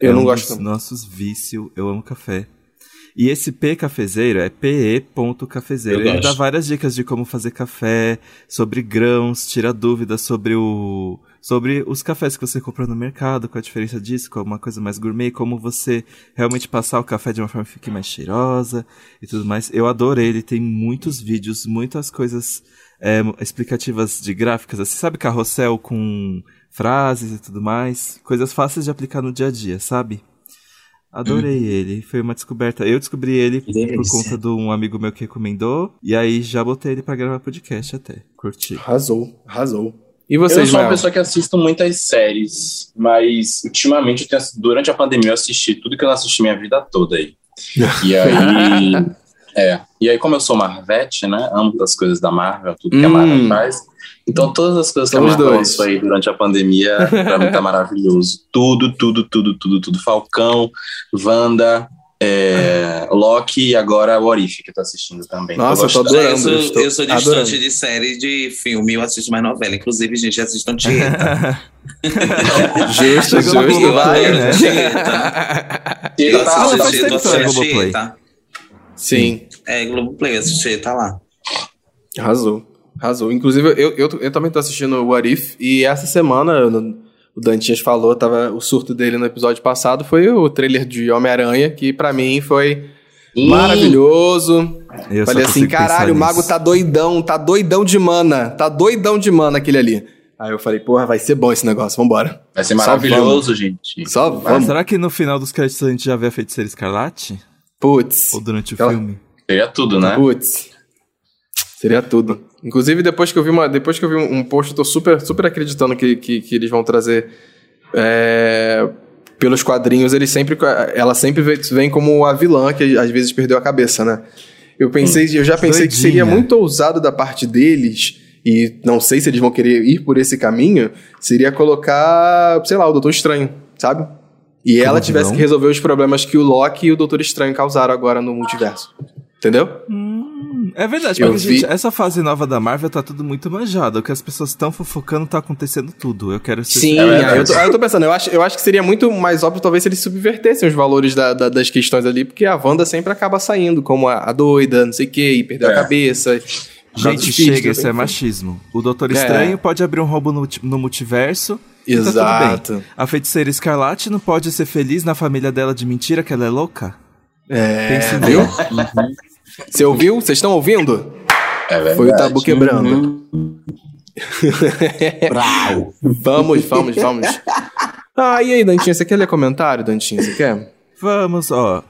Eu é não um gosto dos nossos vícios. Eu amo café. E esse P cafezeiro é pe.cafezeiro. Ele dá várias dicas de como fazer café, sobre grãos, tira dúvidas sobre o sobre os cafés que você compra no mercado, qual a diferença disso, qual é uma coisa mais gourmet, como você realmente passar o café de uma forma que fique mais cheirosa e tudo mais. Eu adoro ele, tem muitos vídeos, muitas coisas é, explicativas de gráficas, assim, sabe carrossel com frases e tudo mais, coisas fáceis de aplicar no dia a dia, sabe? Adorei ele, foi uma descoberta. Eu descobri ele Que por delícia. conta de um amigo meu que recomendou, e aí já botei ele pra gravar podcast até. Curti. Arrasou, arrasou. E Eu vocês, sou uma pessoa que assisto muitas séries, mas ultimamente, eu tenho durante a pandemia, eu assisti tudo que eu não assisti minha vida toda aí. E aí. é. E aí, como eu sou Marvete, né? Amo as coisas da Marvel, tudo que a Hum. Marvel faz. Então, todas as coisas Somos que a Marvel dois. lançou aí durante a pandemia, pra mim tá maravilhoso. Tudo, tudo, tudo, tudo, tudo. Falcão, Wanda, é, Loki e agora o Orif, que eu tô assistindo também. Nossa, eu tô adorando. eu, eu sou, estou eu sou adorando. distante de série de filme, eu assisto mais novela. Inclusive, gente, assistam Tieta. Justo, justo. Vai, né? Tieta. E Eu tá- assisto tempo Tieta, que tá no assisto Globoplay. Tieta. Sim, É, Globoplay, eu assisto Tieta lá. arrasou. Arrasou. Inclusive, eu, eu, eu também tô assistindo o What If, e essa semana, no- o Dantinhas falou, tava, o surto dele no episódio passado foi o trailer de Homem-Aranha, que pra mim foi Ih, maravilhoso. Eu só Falei assim, caralho, o mago nisso. tá doidão, tá doidão de mana, tá doidão de mana aquele ali. Aí eu falei, porra, vai ser bom esse negócio, vambora. Vai ser Só maravilhoso, gente. Só Ah, vamos. será que no final dos créditos a gente já vê a feiticeira escarlate? Putz. Ou durante o Ela- filme? Seria tudo, né? Putz. Seria tudo. Inclusive, depois que eu vi, uma, depois que eu vi um, post, eu tô super, super acreditando que, que, que eles vão trazer. é, pelos quadrinhos, eles sempre. Ela sempre vem, como a vilã, que às vezes perdeu a cabeça, né? Eu pensei, eu já pensei que seria Doidinha. muito ousado da parte deles, e não sei se eles vão querer ir por esse caminho, seria colocar, sei lá, o Doutor Estranho, sabe? E Como ela tivesse vilão? que resolver os problemas que o Loki e o Doutor Estranho causaram agora no multiverso. Entendeu? É verdade, Eu porque, vi- gente, essa fase nova da Marvel tá tudo muito manjado. O que as pessoas estão fofocando tá acontecendo tudo. Eu quero ser Sim, É eu, tô, eu tô pensando, eu acho, eu acho que seria muito mais óbvio talvez se eles subvertessem os valores da- da- das questões ali, porque a Wanda sempre acaba saindo como a, a doida, não sei o quê, e perdeu É. a cabeça. Gente, chega, isso é machismo. O Doutor É. Estranho pode abrir um roubo no, no multiverso. e tá. Exato. A feiticeira Escarlate não pode ser feliz na família dela de mentira que ela é louca? É, Pense viu? bem. Você ouviu? Vocês estão ouvindo? É verdade. Foi o tabu quebrando. Brau. Vamos, vamos, vamos. Ah, e aí, Dantinho, você quer ler comentário, Dantinho? Você quer? Vamos, ó.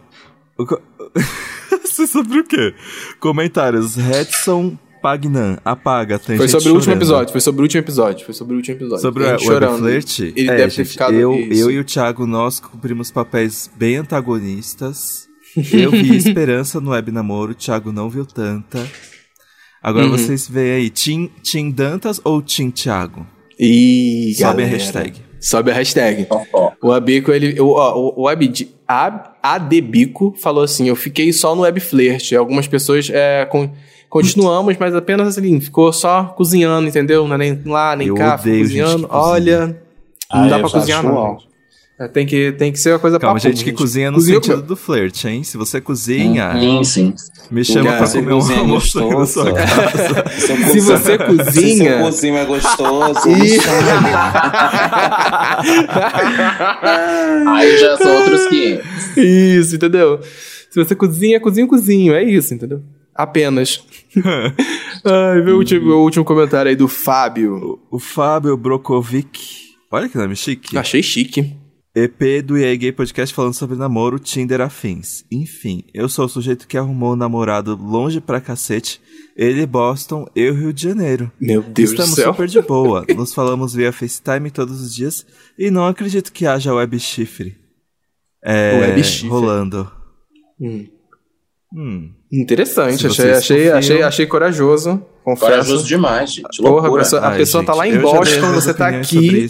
Você sobre o quê? Comentários. Redson Pagnan. Apaga, tem Foi gente sobre o último chorando. episódio, foi sobre o último episódio, foi sobre o último episódio. Sobre o chorando. Flirt? Ele é, deve ter gente, ficado... Eu, isso. eu e o Thiago, nós cumprimos papéis bem antagonistas. Eu vi esperança no web namoro, o Thiago não viu tanta. Agora Uhum. vocês veem aí, Tim, Tim Dantas ou Tim Thiago? Ih, Sobe a galera. hashtag. Sobe a hashtag. O Abico, ele. O, o, o Abdi- A- Adebico falou assim: eu fiquei só no web flirt. Algumas pessoas é, con- continuamos, mas apenas assim, ficou só cozinhando, entendeu? Não é nem lá, nem Eu cá, cozinhando. cozinha. Olha, não Ah, dá pra cozinhar, não. Gente. É, Tem que, tem que ser uma coisa Calma, papum, gente que cozinha no Cozinha sentido do flirt, hein? Se você cozinha, Sim, sim. me chama Cara, pra comer um almoço aqui na gostoso. sua casa. Se você Se cozinha. seu cozinho é gostoso, me chame. Aí já são outros 500. Isso, entendeu? Se você cozinha, cozinha, cozinho. É isso, entendeu? Apenas. Ai, vê o último, o último comentário aí do Fábio. O Fábio Brokovic. Olha que nome chique. Achei chique. EP do EA Gay Podcast falando sobre namoro, Tinder afins. Enfim, eu sou o sujeito que arrumou um namorado longe pra cacete. Ele Boston, eu Rio de Janeiro. Meu Deus Estamos do céu. super de boa. Nos falamos via FaceTime todos os dias e não acredito que haja web chifre. É, Web chifre. rolando. Hum. Hum. Interessante, achei, achei, achei, achei corajoso. Confesso. Corajoso demais, gente. Porra, a Loucura. pessoa, a Ai, pessoa tá gente, lá em Boston, você tá aqui.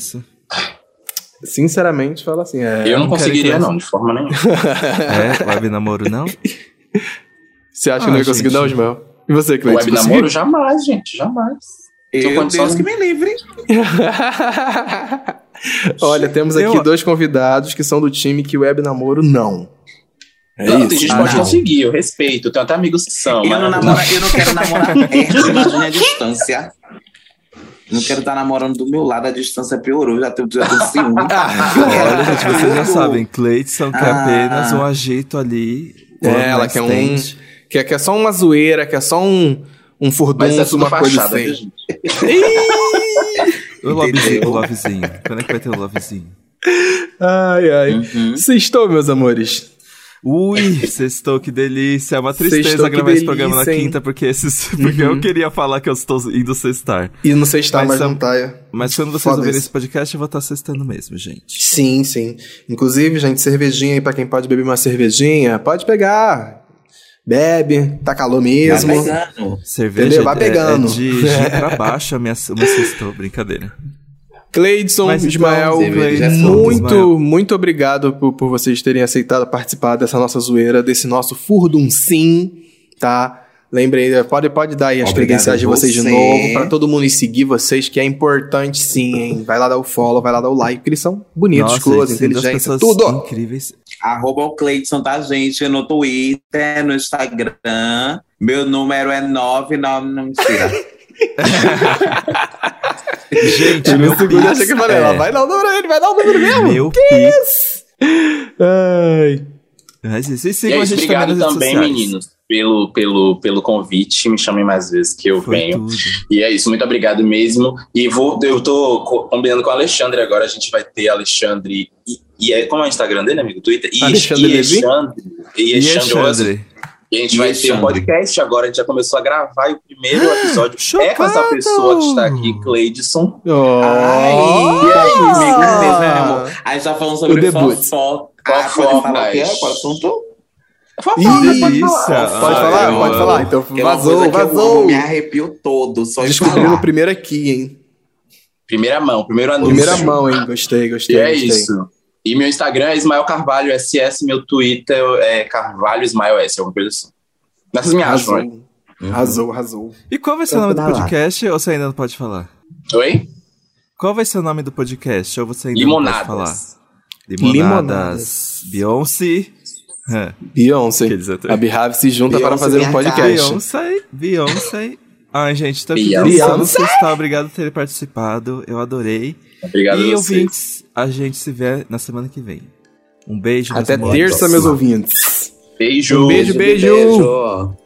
Sinceramente, fala assim. É, Eu não não conseguiria, que não, de forma nenhuma. É, web namoro não? Você acha que Ah, não ia conseguir, não, Ismael? E você, Cleiton? Web namoro, jamais, gente, jamais. Tenho Meu condições que me livre. Olha, temos aqui Eu- dois convidados que são do time que web namoro não. É não, isso. tem gente que Ah, pode não. conseguir, eu respeito. Tenho até amigos que são. Eu mas não, namoro, eu não quero namorar perto, imagine a distância. Não quero estar namorando do meu lado, a distância piorou, já tenho, já tenho ciúme. Olha, gente, vocês já sabem, Cleiton quer Ah. apenas um agito ali. É, ela quer um. é, que é só uma zoeira, que é só um. Um Mas é furdunço, tudo uma coisa assim. gente? O lovezinho, o lovezinho. Quando é que vai ter o lovezinho? Ai, ai. Uhum. Sextou, meus amores. Ui, sextou, que delícia. É uma tristeza Sextou, gravar esse programa na delícia, hein? quinta, porque, esses, porque eu queria falar que eu estou indo sextar. E não sextar, Mas mas, são- não tá. é. Mas quando vocês Foda ouvirem esse podcast, eu vou estar sextando mesmo, gente. Sim, sim. Inclusive, gente, cervejinha aí pra quem pode beber uma cervejinha, pode pegar. Bebe, tá calor mesmo. Vai pegando. Cerveja Entendeu? Vai é- pegando. É, de G pra baixo a minha, meu sextou, brincadeira. Cleidson, Mas então, Ismael, é muito, Ismael. muito obrigado por, por vocês terem aceitado participar dessa nossa zoeira, desse nosso furdum sim, tá? Lembrem, pode, pode dar aí as Obrigado credenciais de vocês de você. novo, pra todo mundo ir seguir vocês, que é importante sim, hein? Vai lá dar o follow, vai lá dar o like, porque eles são bonitos, close, inteligentes, tudo. incríveis. Arroba o Cleiton, tá, gente? No Twitter, no Instagram. Meu número é 99. Não, mentira. Gente, Eu meu pix achei que falei, é- vai dar o número ele, vai dar o número mesmo. Meu pix. Ai. Mas isso, e E sigam é a isso, gente obrigado também, meninos, pelo, pelo, pelo convite. Me chamem mais vezes que eu Foi venho. tudo. E é isso, muito obrigado mesmo. E vou, eu tô co- combinando com o Alexandre agora. A gente vai ter Alexandre. E, e é, como é o Instagram dele, amigo? Twitter? E, Alexandre e? Alexandre. E E Alexandre. Alexandre? E a gente vai ter um podcast agora. A gente já começou a gravar e o primeiro episódio é com essa pessoa que está aqui, Cleidson. Ai, Oh. e aí, amigo? Né, amor? Aí já falando sobre O debut. fofoca. Fofoca, Pode falar o que é? mas- Qual assunto? delícia. Pode Ai, falar? Pode falar? Então vazou, coisa que eu vazou. me arrepio todo, só falar. primeiro aqui, hein? Primeira mão, primeiro anúncio. Primeira mão, hein? Gostei, gostei. E é gostei. isso. E meu Instagram é Ismael Carvalho SS, meu Twitter é Carvalho Ismael S, alguma coisa assim. Nessas me acham, né? Arrasou. Arrasou, arrasou. E qual vai ser o nome do podcast ou você ainda não pode falar? Oi? Qual vai ser o nome do podcast ou você ainda não pode falar? Limonadas. Limonadas. Beyoncé. Beyoncé. A Behave se junta para Beyoncé fazer um podcast. Beyoncé. Beyoncé. Ai, gente, tô aqui Beyoncé. Você está obrigado por ter participado. Eu adorei. Obrigado e a vocês. ouvintes, a gente se vê na semana que vem. Um beijo. Até terça, meus ouvintes. Beijo. Um beijo, beijo. Beijo.